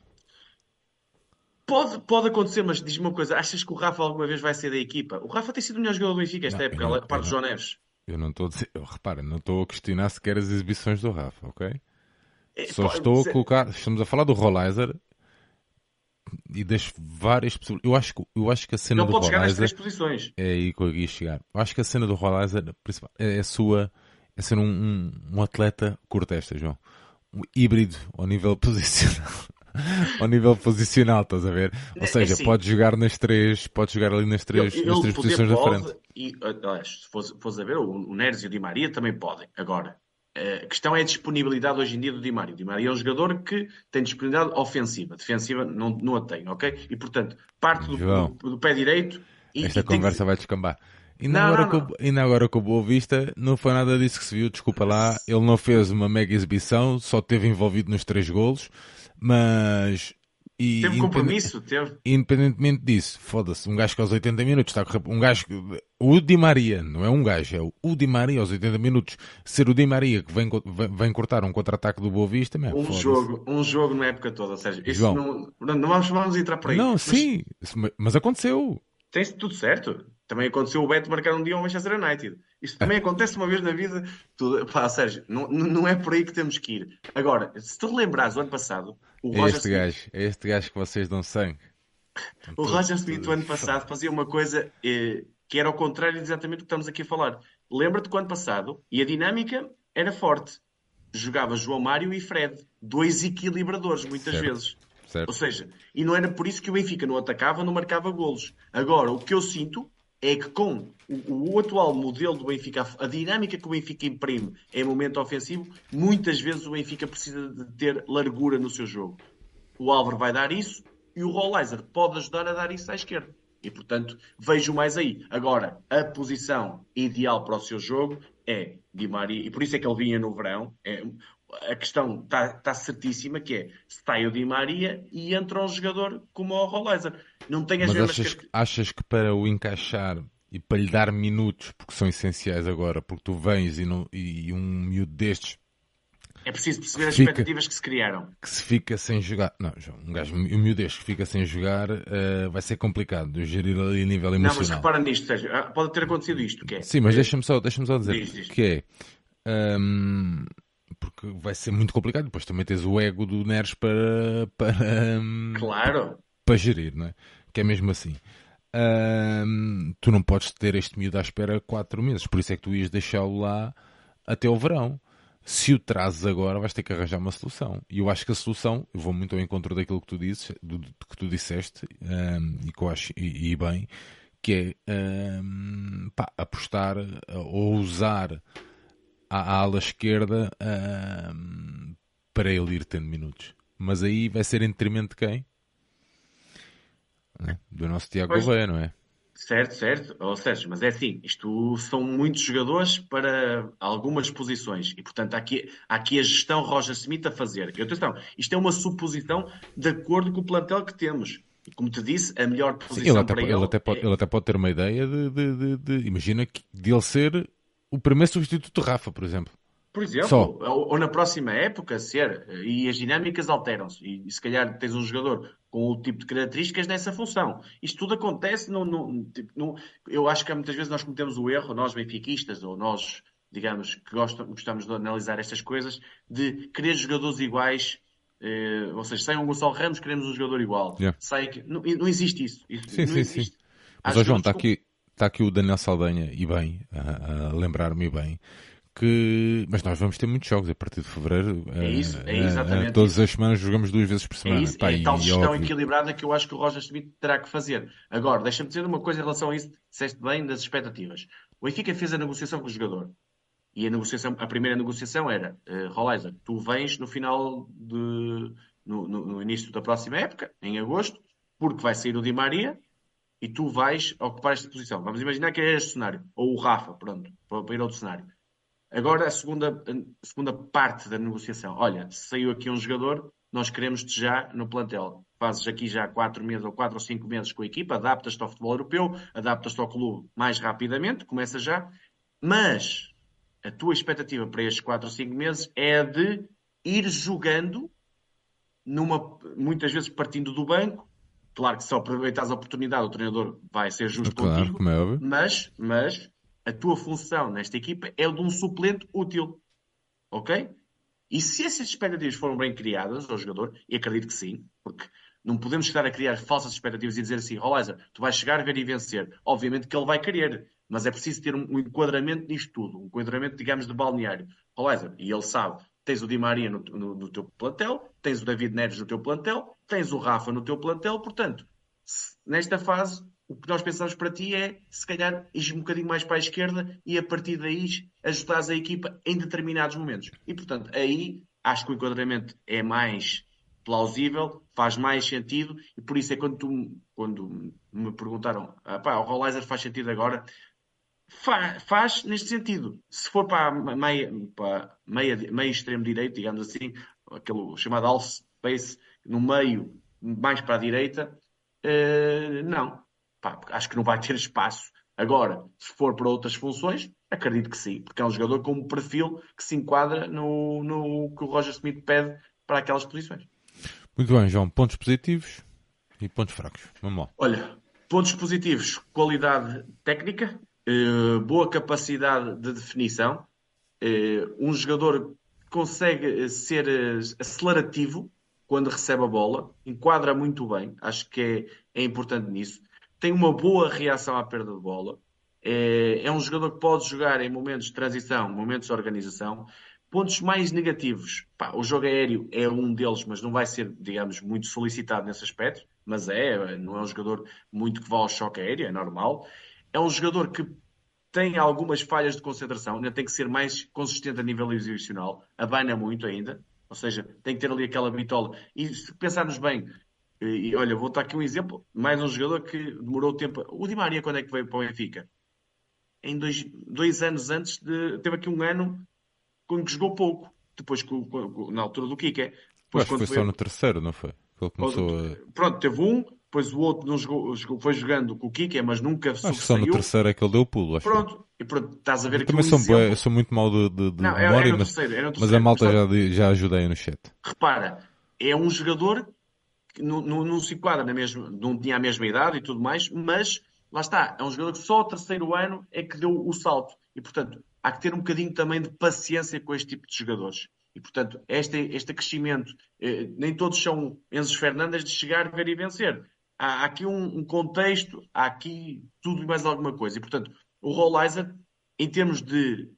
Pode, pode acontecer, mas diz-me uma coisa: achas que o Rafa alguma vez vai ser da equipa? O Rafa tem sido o melhor jogador do Benfica esta não, época, a parte do João Neves. Eu não estou a dizer, repara, não estou a questionar sequer as exibições do Rafa, ok? É, Só estou a colocar, estamos a falar do Rollizer e das várias pessoas. Eu acho, eu acho que a cena não do pode Rollizer. Três posições. É aí que eu ia chegar. Eu acho que a cena do Rollizer é, é a sua. É ser um, um, um atleta cortesta, João. Um híbrido ao nível posicional ao nível posicional, estás a ver? Ou é, seja, é pode jogar nas três, pode jogar ali nas três, ele, nas três posições pode, da frente. E, aliás, se fores, a ver, o, o Neres e o Di Maria também podem. Agora, a questão é a disponibilidade hoje em dia do Di Maria. O Di Maria é um jogador que tem disponibilidade ofensiva, defensiva não, não a tem, ok? E portanto, parte do, do, do pé direito. E, esta e conversa que... vai descambar. E não, agora, não, não. Com, ainda agora com o Boa Vista, não foi nada disso que se viu, desculpa lá. Ele não fez uma mega exibição, só teve envolvido nos três golos. Mas. E, teve compromisso, teve. Independentemente disso, foda-se, um gajo que aos 80 minutos está a correr. Um gajo. O Di Maria, não é um gajo, é o Di Maria aos 80 minutos. Ser o Di Maria que vem, vem cortar um contra-ataque do Boa Vista, mesmo. Um jogo, um jogo na época toda, seja, isso João, não, não vamos, vamos entrar por aí. Não, mas, sim, mas aconteceu. Tem tudo certo. Também aconteceu o Beto marcar um dia ao Manchester United. Isto também acontece uma vez na vida. Tudo, pá, Sérgio, não, não é por aí que temos que ir. Agora, se tu lembrares o ano passado, o é Roger este Smith... gajo, é este gajo que vocês dão sangue. o Roger Smith, o ano passado, fazia uma coisa eh, que era ao contrário de exatamente o que estamos aqui a falar. Lembra-te que o ano passado, e a dinâmica era forte. Jogava João Mário e Fred, dois equilibradores, muitas certo. vezes. Certo. Ou seja, e não era por isso que o Benfica não atacava, não marcava golos. Agora, o que eu sinto é que com o, o, atual modelo do Benfica, a dinâmica que o Benfica imprime em momento ofensivo, muitas vezes o Benfica precisa de ter largura no seu jogo. O Álvaro vai dar isso e o Rollizer pode ajudar a dar isso à esquerda. E, portanto, vejo mais aí. Agora, a posição ideal para o seu jogo é Di Maria, e por isso é que ele vinha no verão. É, a questão está tá certíssima, que é sai o Di Maria e entra um jogador como o Rollizer. Não tem as Mas achas, que... achas que para o encaixar e para lhe dar minutos, porque são essenciais agora, porque tu vens e, não, e um miúdo destes é preciso perceber as fica, expectativas que se criaram. Que se fica sem jogar. Não, João, um gajo um miúdo deste que fica sem jogar uh, vai ser complicado de gerir ali a nível emocional. Não, mas repara nisto, Sérgio, ah, pode ter acontecido isto. Que é, Sim, mas deixa-me só, deixa só dizer diz, diz. que é. Um, porque vai ser muito complicado. Depois também tens o ego do Neres para, para, claro. para gerir, não é? Que é mesmo assim. Um, tu não podes ter este miúdo à espera 4 meses, por isso é que tu ias deixá-lo lá até o verão. Se o trazes agora, vais ter que arranjar uma solução. E eu acho que a solução, eu vou muito ao encontro daquilo que tu, disse, do, que tu disseste, um, e que eu acho, e, e bem, que é pá, apostar ou usar à, ala esquerda uh, para ele ir tendo minutos. Mas aí vai ser em detrimento de quem? Né? Do nosso Tiago Gouveia, não é? Certo, certo. Ou seja, mas é assim, isto são muitos jogadores para algumas posições e, portanto, há aqui, há aqui a gestão Roger Smith a fazer. E atenção, isto é uma suposição de acordo com o plantel que temos. E como te disse, a melhor posição Sim, ele, até, para ele, ele, até pode, é... ele até pode ter uma ideia de, de, de, de imagina que, de ele ser o primeiro substituto de Rafa, por exemplo. Por exemplo, ou, ou na próxima época ser, e as dinâmicas alteram-se, e, e se calhar tens um jogador com o tipo de características nessa função. Isto tudo acontece no, no- tipo, no- eu acho que muitas vezes nós cometemos o erro, nós benfiquistas, ou nós, digamos, que gostam, gostamos de analisar estas coisas, de querer jogadores iguais, eh, ou seja, sai um Gonçalo Ramos, queremos um jogador igual. Yeah. Sai, não, não existe isso. Isso Sim, não sim, existe. Há Mas, ó, João, está aqui, está aqui o Daniel Saldanha, e bem, a, a lembrar-me bem, que. Mas nós vamos ter muitos jogos a partir de fevereiro. É isso, é eh, eh, exatamente Todas isso. as semanas jogamos duas vezes por É semana. isso, Pá, é tal e gestão óbvio. equilibrada que eu acho que o Roger Smith terá que fazer. Agora, deixa-me dizer uma coisa em relação a isso, disseste bem das expectativas. O Benfica fez a negociação com o jogador. E a negociação, a primeira negociação era, uh, Rolaiser, tu vens no final de, no, no- no início da próxima época, em agosto, porque vai sair o Di Maria e tu vais ocupar esta posição. Vamos imaginar que é este cenário. Ou o Rafa, pronto, para, ir a outro cenário. Agora, a segunda, a segunda parte da negociação. Olha, saiu aqui um jogador, nós queremos-te já no plantel. Fazes aqui já quatro meses ou quatro ou cinco meses com a equipa, adaptas-te ao futebol europeu, adaptas-te ao clube mais rapidamente, começa já. Mas a tua expectativa para estes quatro ou cinco meses é de ir jogando, numa, muitas vezes partindo do banco. Claro que se aproveitas a oportunidade, o treinador vai ser justo Claro, contigo. como é. Mas, mas a tua função nesta equipa é de um suplente útil. Ok? E se essas expectativas foram bem criadas ao jogador, e acredito que sim, porque não podemos estar a criar falsas expectativas e dizer assim, Rolaiser, tu vais chegar, ver e vencer. Obviamente que ele vai querer, mas é preciso ter um, um enquadramento nisto tudo, um enquadramento, digamos, de balneário. Rolaiser, e ele sabe, tens o Di Maria no, no- no teu plantel, tens o David Neres no teu plantel, tens o Rafa no teu plantel, portanto, se- nesta fase, o que nós pensamos para ti é, se calhar, ir um bocadinho mais para a esquerda e a partir daí ajudares a equipa em determinados momentos. E, portanto, aí acho que o enquadramento é mais plausível, faz mais sentido. E por isso é quando, tu, quando me perguntaram, ah, pá, o Rollizer faz sentido agora, Fa- faz neste sentido. Se for para a meia, para meia, meio extremo direito, digamos assim, aquele chamado alce space, no meio, mais para a direita, eh, não. Pá, acho que não vai ter espaço. Agora, se for para outras funções, acredito que sim, porque é um jogador com um perfil que se enquadra no, no que o Roger Smith pede para aquelas posições. Muito bem, João. Pontos positivos e pontos fracos. Vamos lá. Olha, pontos positivos: qualidade técnica, boa capacidade de definição, eh, um jogador consegue eh, ser eh, acelerativo quando recebe a bola, enquadra muito bem, acho que é, é importante nisso. Tem uma boa reação à perda de bola. É, é um jogador que pode jogar em momentos de transição, momentos de organização. Pontos mais negativos. Pá, o jogo aéreo é um deles, mas não vai ser, digamos, muito solicitado nesse aspecto. Mas é, não é um jogador muito que vá ao choque aéreo, é normal. É um jogador que tem algumas falhas de concentração, ainda tem que ser mais consistente a nível exibicional, abana muito ainda, ou seja, tem que ter ali aquela bitola. E se pensarmos bem, e, olha, vou dar aqui um exemplo, mais um jogador que demorou tempo. O Di Maria, quando é que veio para o Benfica? Em dois, dois anos antes de. Teve aqui um ano com que jogou pouco, depois com- com- na altura do Depois, acho que foi só no terceiro, não foi? Ele começou a... Pronto, teve um, depois o outro não jogou, foi jogando com o Kike, mas nunca Acho que só no terceiro é que ele deu o pulo. Acho. Pronto, e pronto, estás a ver Eu aqui também sou, exemplo. sou muito mal de, de, de Não, memória, mas, terceiro, mas a malta já, já ajudei no chat. repara, é um jogador que não, não, não se enquadra na mesma, não tinha a mesma idade e tudo mais, mas lá está, é um jogador que só o terceiro ano é que deu o salto. E portanto, há que ter um bocadinho também de paciência com este tipo de jogadores. E portanto, este, este crescimento, eh, nem todos são Enzo Fernandes de chegar, ver e vencer. Há, aqui um, um contexto, há aqui tudo e mais alguma coisa. E portanto, o Rollizer, em termos de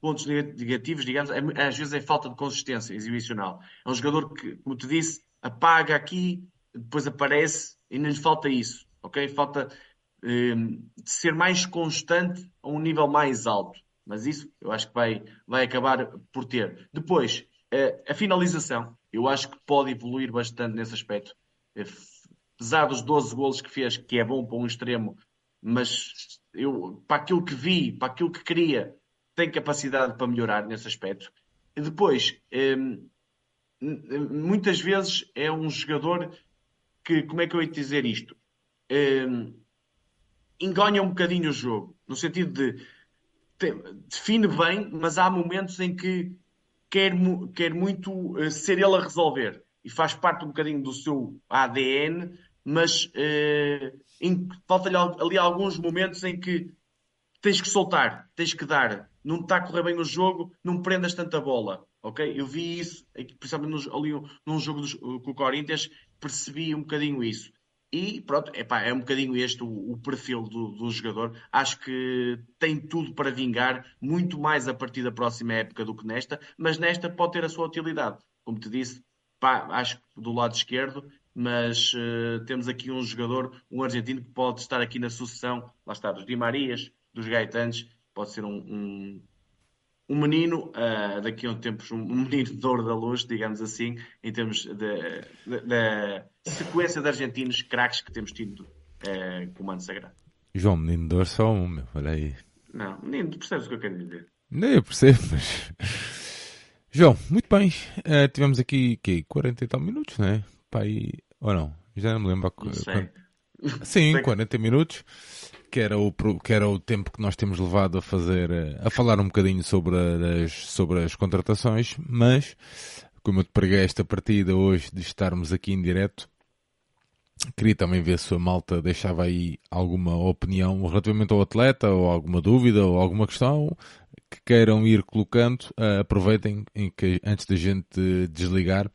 pontos negativos, digamos, é- às vezes é falta de consistência exibicional. É um jogador que, como te disse, apaga aqui, depois aparece e lhe falta isso, ok? Falta eh, de ser mais constante a um nível mais alto. Mas isso eu acho que vai, vai acabar por ter. Depois, eh, a finalização, eu acho que pode evoluir bastante nesse aspecto. Apesar dos 12 golos que fez, que é bom para um extremo, mas eu, para aquilo que vi, para aquilo que queria, tem capacidade para melhorar nesse aspecto. E depois, hum, muitas vezes é um jogador que, como é que eu ia dizer isto? Um, enganha um bocadinho o jogo, no sentido de define bem, mas há momentos em que quer, quer muito uh, ser ele a resolver e faz parte um bocadinho do seu ADN, mas uh, falta-lhe ali alguns momentos em que tens que soltar, tens que dar, não está a correr bem o jogo, não prendas tanta bola, ok? Eu vi isso, principalmente ali num jogo dos, com o Corinthians, percebi um bocadinho isso. E pronto, epá, é um bocadinho este o, o perfil do, do, jogador. Acho que tem tudo para vingar, muito mais a partir da próxima época do que nesta, mas nesta pode ter a sua utilidade. Como te disse, pá, acho que do lado esquerdo, mas uh, temos aqui um jogador, um argentino, que pode estar aqui na sucessão, lá está, dos Di Marias, dos Gaetanes, pode ser um, um, um menino, uh, daqui a um tempo, um, menino de ouro da luz, digamos assim, em termos da sequência de argentinos craques que temos tido uh, com o Mano Sagrado. João, menino de ouro só um, meu, olha aí. Não, menino, tu percebes o que eu quero dizer? Não, eu percebo, mas... João, muito bem. Uh, tivemos aqui, que 40 e tal minutos, não é? Pá, aí... Ou não? Já não me lembro. Não. Quando... Sim, 40 minutos que era, o, que era o tempo que nós temos levado a fazer, eh, a falar um bocadinho sobre as, sobre as contratações, mas, como eu te preguei esta partida hoje de estarmos aqui em direto, queria também ver se a malta deixava aí alguma opinião relativamente ao atleta, ou alguma dúvida, ou alguma questão que queiram ir colocando, uh, aproveitem em que, antes da gente desligar,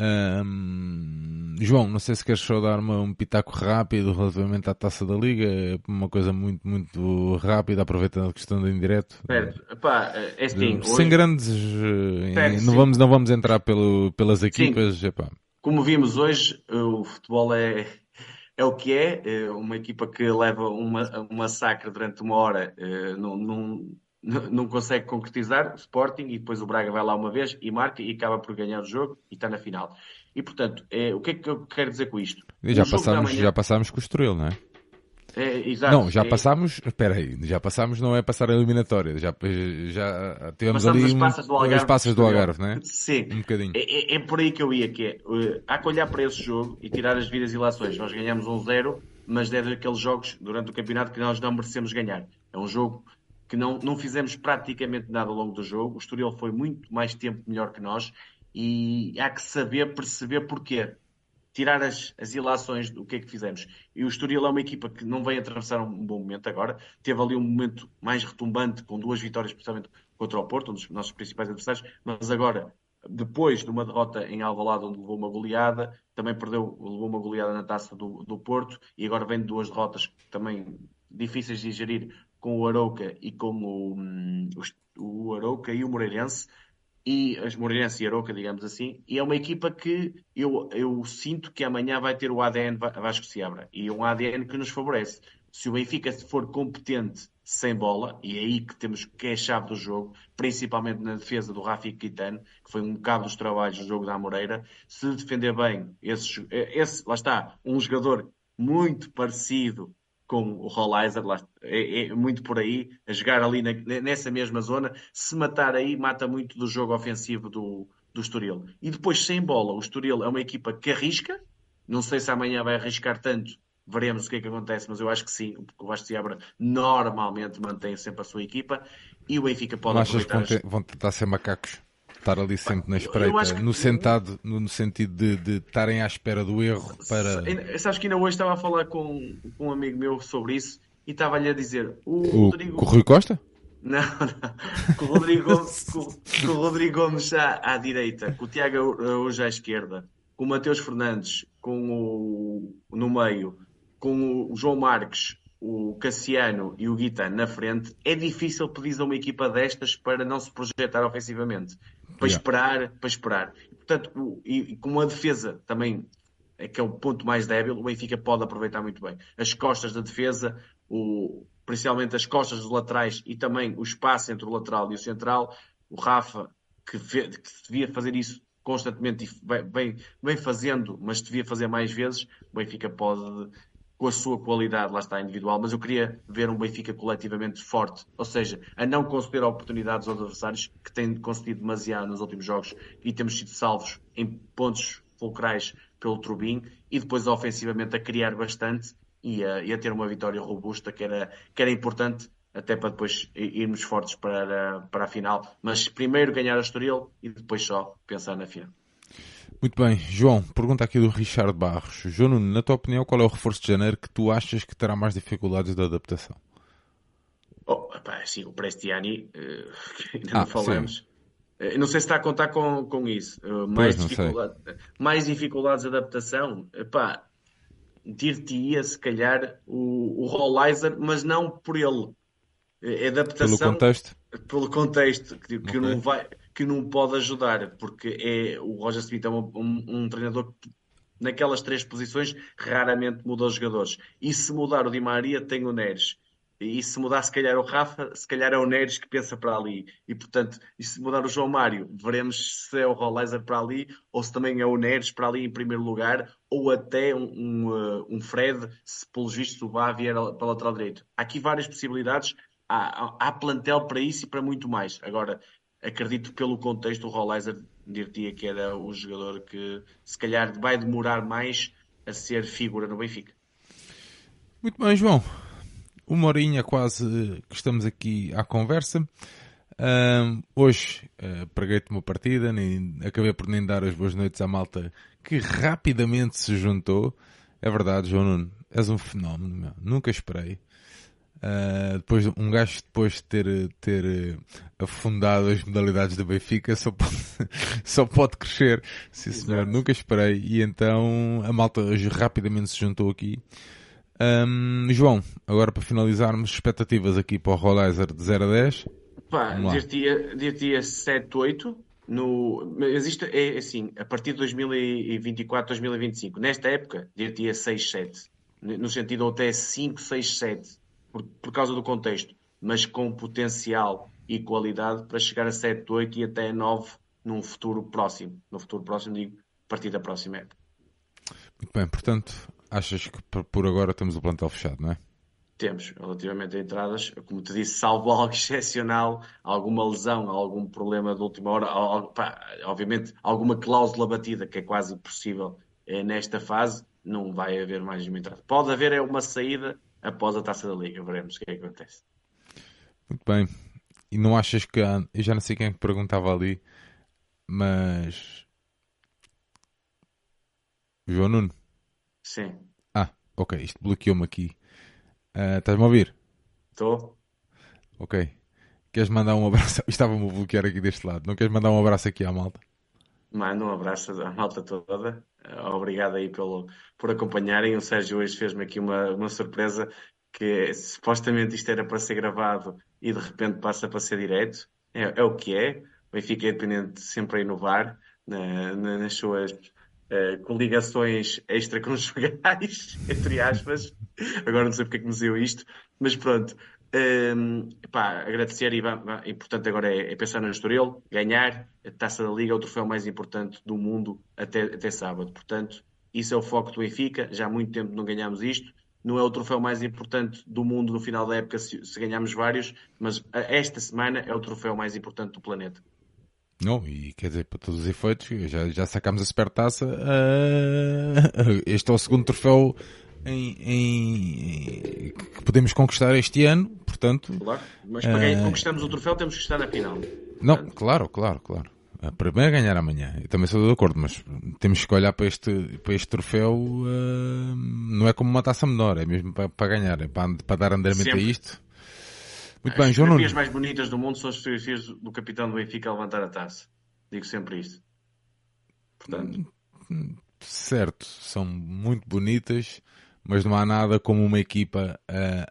um, João, não sei se queres só dar uma, um pitaco rápido relativamente à taça da Liga, uma coisa muito, muito rápida, aproveitando a questão do indireto. Certo, epá, é assim, Sem hoje... grandes. Eh, certo, não, vamos, não vamos entrar pelo, pelas equipas. Como vimos hoje, o futebol é, é o que é. é uma equipa que leva uma, um massacre durante uma hora eh, não, não, consegue concretizar, Sporting, e depois o Braga vai lá uma vez e marca e acaba por ganhar o jogo e está na final. E portanto, é, o que é que eu quero dizer com isto? E já, passámos, já passámos com o Estoril, não é? É, exato, não, já é... passámos, espera aí, já passámos não é passar a eliminatória, já, já tivemos ali as passas do Algarve, as passas do Algarve, não é? Sim, um bocadinho. É, é, é, por aí que eu ia, que é, uh, há que olhar para esse jogo e tirar as vidas e lações. Nós ganhamos um zero, mas é daqueles jogos durante o campeonato que nós não merecemos ganhar. É um jogo que não, não fizemos praticamente nada ao longo do jogo. O Estoril foi muito mais tempo melhor que nós e há que saber perceber porquê. Tirar as, as ilações do que é que fizemos. E o Estoril é uma equipa que não vem atravessar um bom momento agora. Teve ali um momento mais retumbante, com duas vitórias, especialmente contra o Porto, um dos nossos principais adversários, mas agora depois de uma derrota em Alvalade onde levou uma goleada, também perdeu, levou uma goleada na taça do, do Porto e agora vem de duas derrotas também difíceis de gerir com o Arouca e com o, hum, o, o Arouca e o Moreirense, e as Moreirense e Arouca, digamos assim, e é uma equipa que eu, eu sinto que amanhã vai ter o ADN Vasco Seabra, e um ADN que nos favorece. Se o Benfica for competente sem bola, e é aí que temos que é a chave do jogo, principalmente na defesa do Rafi Quitano, que foi um bocado dos trabalhos do jogo da Moreira, se defender bem esse, esse lá está, um jogador muito parecido com o Rollizer, é, é, muito por aí, a jogar ali na, nessa mesma zona. Se matar aí, mata muito do jogo ofensivo do, do Estoril. E depois, sem bola, o Estoril é uma equipa que arrisca. Não sei se amanhã vai arriscar tanto, veremos o que é que acontece, mas eu acho que sim, porque o Vasco Seabra normalmente mantém sempre a sua equipa e o Benfica pode Não achas que vão, ter, vão tentar ser macacos? Estar ali sempre na espreita, que... no sentado, no, sentido de, de estarem à espera do erro para. Sabes que ainda hoje estava a falar com, com um amigo meu sobre isso e estava-lhe a dizer: o, o Rodrigo. O Rui Costa? Não, não. Com o Rodrigo Gomes, com, com, o Rodrigo Gomes à, à direita, com o Tiago hoje à esquerda, com o Mateus Fernandes com o, no meio, com o João Marques, o Cassiano e o Guita na frente, é difícil pedir a uma equipa destas para não se projetar ofensivamente para yeah. esperar, para esperar. Portanto, o, e, como a defesa também é que é o ponto mais débil, o Benfica pode aproveitar muito bem. As costas da defesa, o, principalmente as costas dos laterais e também o espaço entre o lateral e o central, o Rafa, que, que devia fazer isso constantemente e vem, vem fazendo, mas devia fazer mais vezes, o Benfica pode com a sua qualidade, lá está, individual, mas eu queria ver um Benfica coletivamente forte, ou seja, a não conceder oportunidades aos adversários que têm concedido demasiado nos últimos jogos e temos sido salvos em pontos fulcrais pelo Trubin e depois ofensivamente a criar bastante e a, e a ter uma vitória robusta que era, que era importante até para depois irmos fortes para, para a final. Mas primeiro ganhar a Estoril e depois só pensar na final. Muito bem, João, pergunta aqui do Richard Barros. João, na tua opinião, qual é o reforço de janeiro que tu achas que terá mais dificuldades de adaptação? Oh, epá, sim, o Prestiani, uh, ainda ah, não falamos. Uh, não sei se está a contar com, com isso. Uh, mais, dificuldade, mais dificuldades de adaptação. Epá, dir-te-ia se calhar o, o Rollizer, mas não por ele. É adaptação pelo contexto, pelo contexto que, que okay. não vai que não pode ajudar, porque é, o Roger Smith é um, um, um treinador que naquelas três posições raramente muda os jogadores. E se mudar o Di Maria, tem o Neres. E se mudar, se calhar, o Rafa, se calhar é o Neres que pensa para ali. E, portanto, e se mudar o João Mário, veremos se é o Rollizer para ali ou se também é o Neres para ali em primeiro lugar ou até um, um, uh, um Fred, se pelos vistos o Bá vier para lateral direito. Há aqui várias possibilidades. Há, há, há plantel para isso e para muito mais. Agora, acredito pelo contexto, o Rollizer diria que era o jogador que se calhar vai demorar mais a ser figura no Benfica. Muito bem, João. Uma horinha quase que estamos aqui à conversa. Um, hoje uh, preguei-te uma partida, nem, acabei por nem dar as boas noites à malta que rapidamente se juntou. É verdade, João Nuno, és um fenómeno, meu. nunca esperei. Uh, depois, um gajo depois de ter, ter afundado as modalidades do Benfica só pode, só pode crescer. Sim senhor, Exato. nunca esperei. E então a malta rapidamente se juntou aqui. Um, João, agora para finalizarmos, expectativas aqui para o Rollizer de 0 a 10. Pá, dir-te-ia 7, 8. No, mas isto é assim, a partir de 2024, 2025. Nesta época, dir-te-ia 6, 7. No sentido até 5, 6, 7 por, por causa do contexto, mas com potencial e qualidade para chegar a 7, 8 e até 9 num futuro próximo. No futuro próximo, digo, a partir da próxima época. Muito bem, portanto, achas que por agora temos o plantel fechado, não é? Temos, relativamente a entradas, como te disse, salvo algo excepcional, alguma lesão, algum problema de última hora, obviamente alguma cláusula batida, que é quase impossível é, nesta fase, não vai haver mais uma entrada. Pode haver é uma saída após a taça da Liga. Veremos o que é que acontece. Muito bem. E não achas que há... Eu já não sei quem é perguntava ali, mas. João Nuno? Sim. Ah, ok. Isto bloqueou-me aqui. Uh, Estás-me a ouvir? Estou. Ok. Queres mandar um abraço? Estava-me a bloquear aqui deste lado. Não queres mandar um abraço aqui à malta? Mando um abraço à malta toda. Obrigado aí pelo, por acompanharem. O Sérgio hoje fez-me aqui uma, uma surpresa que supostamente isto era para ser gravado e de repente passa para ser direto. É, é o que é. O Benfica é dependente sempre a inovar na, na, nas suas uh, coligações extraconjugais, entre aspas. Agora não sei porque é que me isto, mas pronto. Um, pá, agradecer e, e, portanto agora é, é, pensar no Estoril, ganhar a Taça da Liga, é o troféu mais importante do mundo até, até sábado. Portanto, isso é o foco do Benfica. Já há muito tempo não ganhamos isto. Não é o troféu mais importante do mundo no final da época se, se vários, mas esta semana é o troféu mais importante do planeta. Não, e quer dizer, para todos os efeitos, já, já sacámos a supertaça. Uh, este é o segundo troféu em, em, que podemos conquistar este ano, portanto. Claro, mas para uh, conquistamos o troféu temos que estar na final. Não, portanto. claro, claro, claro. A primeira é ganhar amanhã. Eu também sou de acordo, mas temos que olhar para este, para este troféu. Uh, não é como uma taça menor, é mesmo para, para ganhar, é para, para dar andamento Sempre. a isto. Muito as bem, João. As fotografias mais bonitas do mundo são as fotografias do capitão do Benfica a levantar a taça. Digo sempre isto. Portanto. Certo, são muito bonitas mas não há nada como uma equipa a,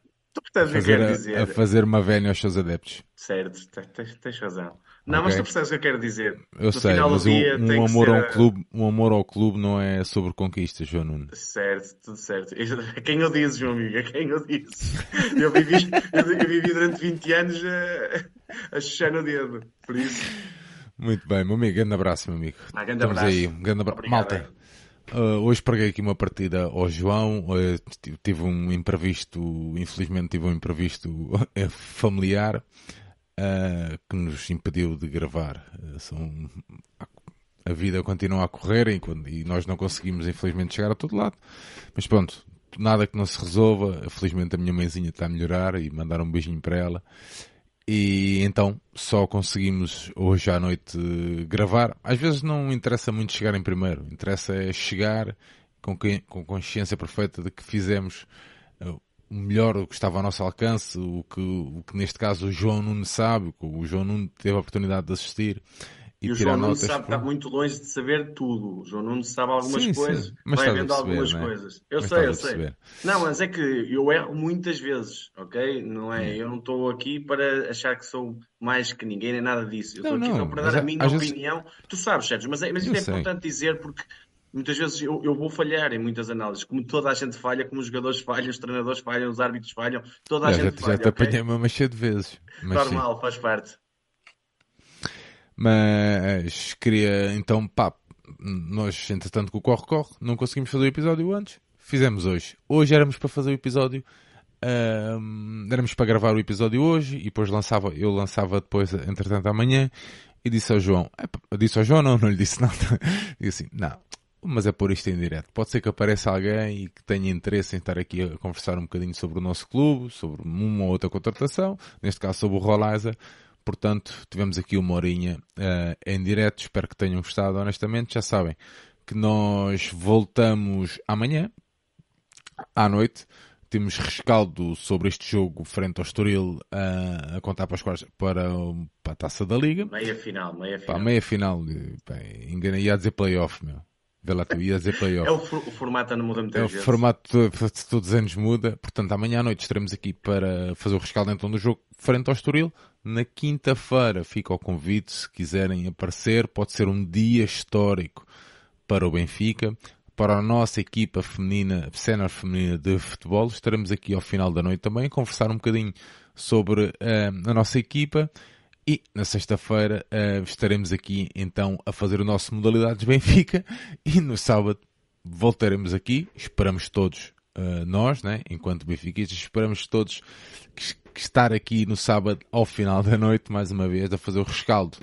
a fazer, a, a, fazer uma vénia aos seus adeptos. Certo, tens, tens razão. Não, okay. mas tu percebes o que eu quero dizer. Eu no sei, mas um, um amor ao clube, um amor ao clube não é sobre conquistas, João Nuno. Certo, tudo certo. A quem eu disse, João amigo, a quem eu disse. Eu vivi, eu vivi durante 20 anos a, a chuchar no dedo, por isso. Muito bem, meu amigo, grande abraço, meu amigo. Ah, grande Estamos abraço. aí, um grande abraço. Malta, Uh, hoje preguei aqui uma partida ao João, uh, tive um imprevisto, infelizmente tive um imprevisto uh, familiar que nos impediu de gravar. são, a vida continua a correr e, e nós não conseguimos, infelizmente, chegar a todo lado. Mas pronto, nada que não se resolva. Felizmente a minha mãezinha está a melhorar e mandar um beijinho para ela. E então só conseguimos hoje à noite gravar. Às vezes não interessa muito chegar em primeiro, interessa é chegar com, com consciência perfeita de que fizemos uh, o melhor o que estava ao nosso alcance, o que, o que neste caso o João Nunes sabe, o João Nunes teve a oportunidade de assistir e, e o João Nunes sabe, está muito longe de saber tudo. O João Nunes sabe algumas sim, coisas, sim. Mas vai vendo algumas é? coisas. Eu mas sei, eu sei. Não, mas é que eu erro muitas vezes, ok? Não é? Eu não estou aqui para achar que sou mais que ninguém, nem nada disso. Eu estou aqui não, para dar a minha opinião. Vezes... Tu sabes, Sérgio, mas, é, mas isto é importante dizer porque muitas vezes eu, eu, vou falhar em muitas análises, como toda a gente falha, como os jogadores falham, os treinadores falham, os árbitros falham, toda a já, gente já falha. Já te okay? apanhei uma cheia de vezes. Normal, sim. faz parte. Mas queria então, pá, nós entretanto com o corre-corre não conseguimos fazer o episódio antes, fizemos hoje. Hoje éramos para fazer o episódio, éramos para gravar o episódio hoje e depois lançava, eu lançava depois, entretanto amanhã, e disse ao João, disse ao João não, não lhe disse nada, disse assim, não, mas é por isto em direto. Pode ser que apareça alguém e que tenha interesse em estar aqui a conversar um bocadinho sobre o nosso clube, sobre uma ou outra contratação, neste caso sobre o Rolaiser. Portanto, tivemos aqui uma horinha uh, em direto. Espero que tenham gostado, honestamente. Já sabem que nós voltamos amanhã, à noite. Temos rescaldo sobre este jogo frente ao Estoril uh, a contar para, os quartos, para, para a taça da Liga. Meia final, meia final. Pá, meia final. Bem, enganei, ia dizer playoff, meu. Vê lá tu, ia dizer playoff. É o, for, o formato não muda muitas é, vezes. O formato de todos os anos muda. Portanto, amanhã à noite estaremos aqui para fazer o rescaldo então do jogo frente ao Estoril. Na quinta-feira fica o convite, se quiserem aparecer, pode ser um dia histórico para o Benfica, para a nossa equipa feminina, cena feminina de futebol. Estaremos aqui ao final da noite também a conversar um bocadinho sobre uh, a nossa equipa e na sexta-feira uh, estaremos aqui então a fazer o nosso Modalidades Benfica e no sábado voltaremos aqui. Esperamos todos uh, nós, né, enquanto benfiquistas, esperamos todos que, que estar aqui no sábado ao final da noite mais uma vez a fazer o rescaldo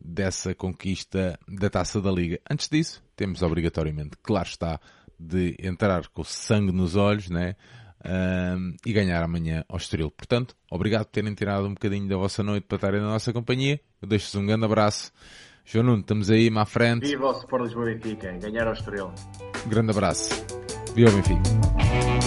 dessa conquista da Taça da Liga. Antes disso, temos obrigatoriamente, claro está, de entrar com sangue nos olhos, né? Um, e ganhar amanhã ao Estoril. Portanto, obrigado por terem tirado um bocadinho da vossa noite para estarem na nossa companhia. Eu deixo-vos um grande abraço. João Nuno, estamos aí, à frente. Viva o Sport Lisboa Benfica, ganhar ao Estoril. Um grande abraço. Viva o Benfica.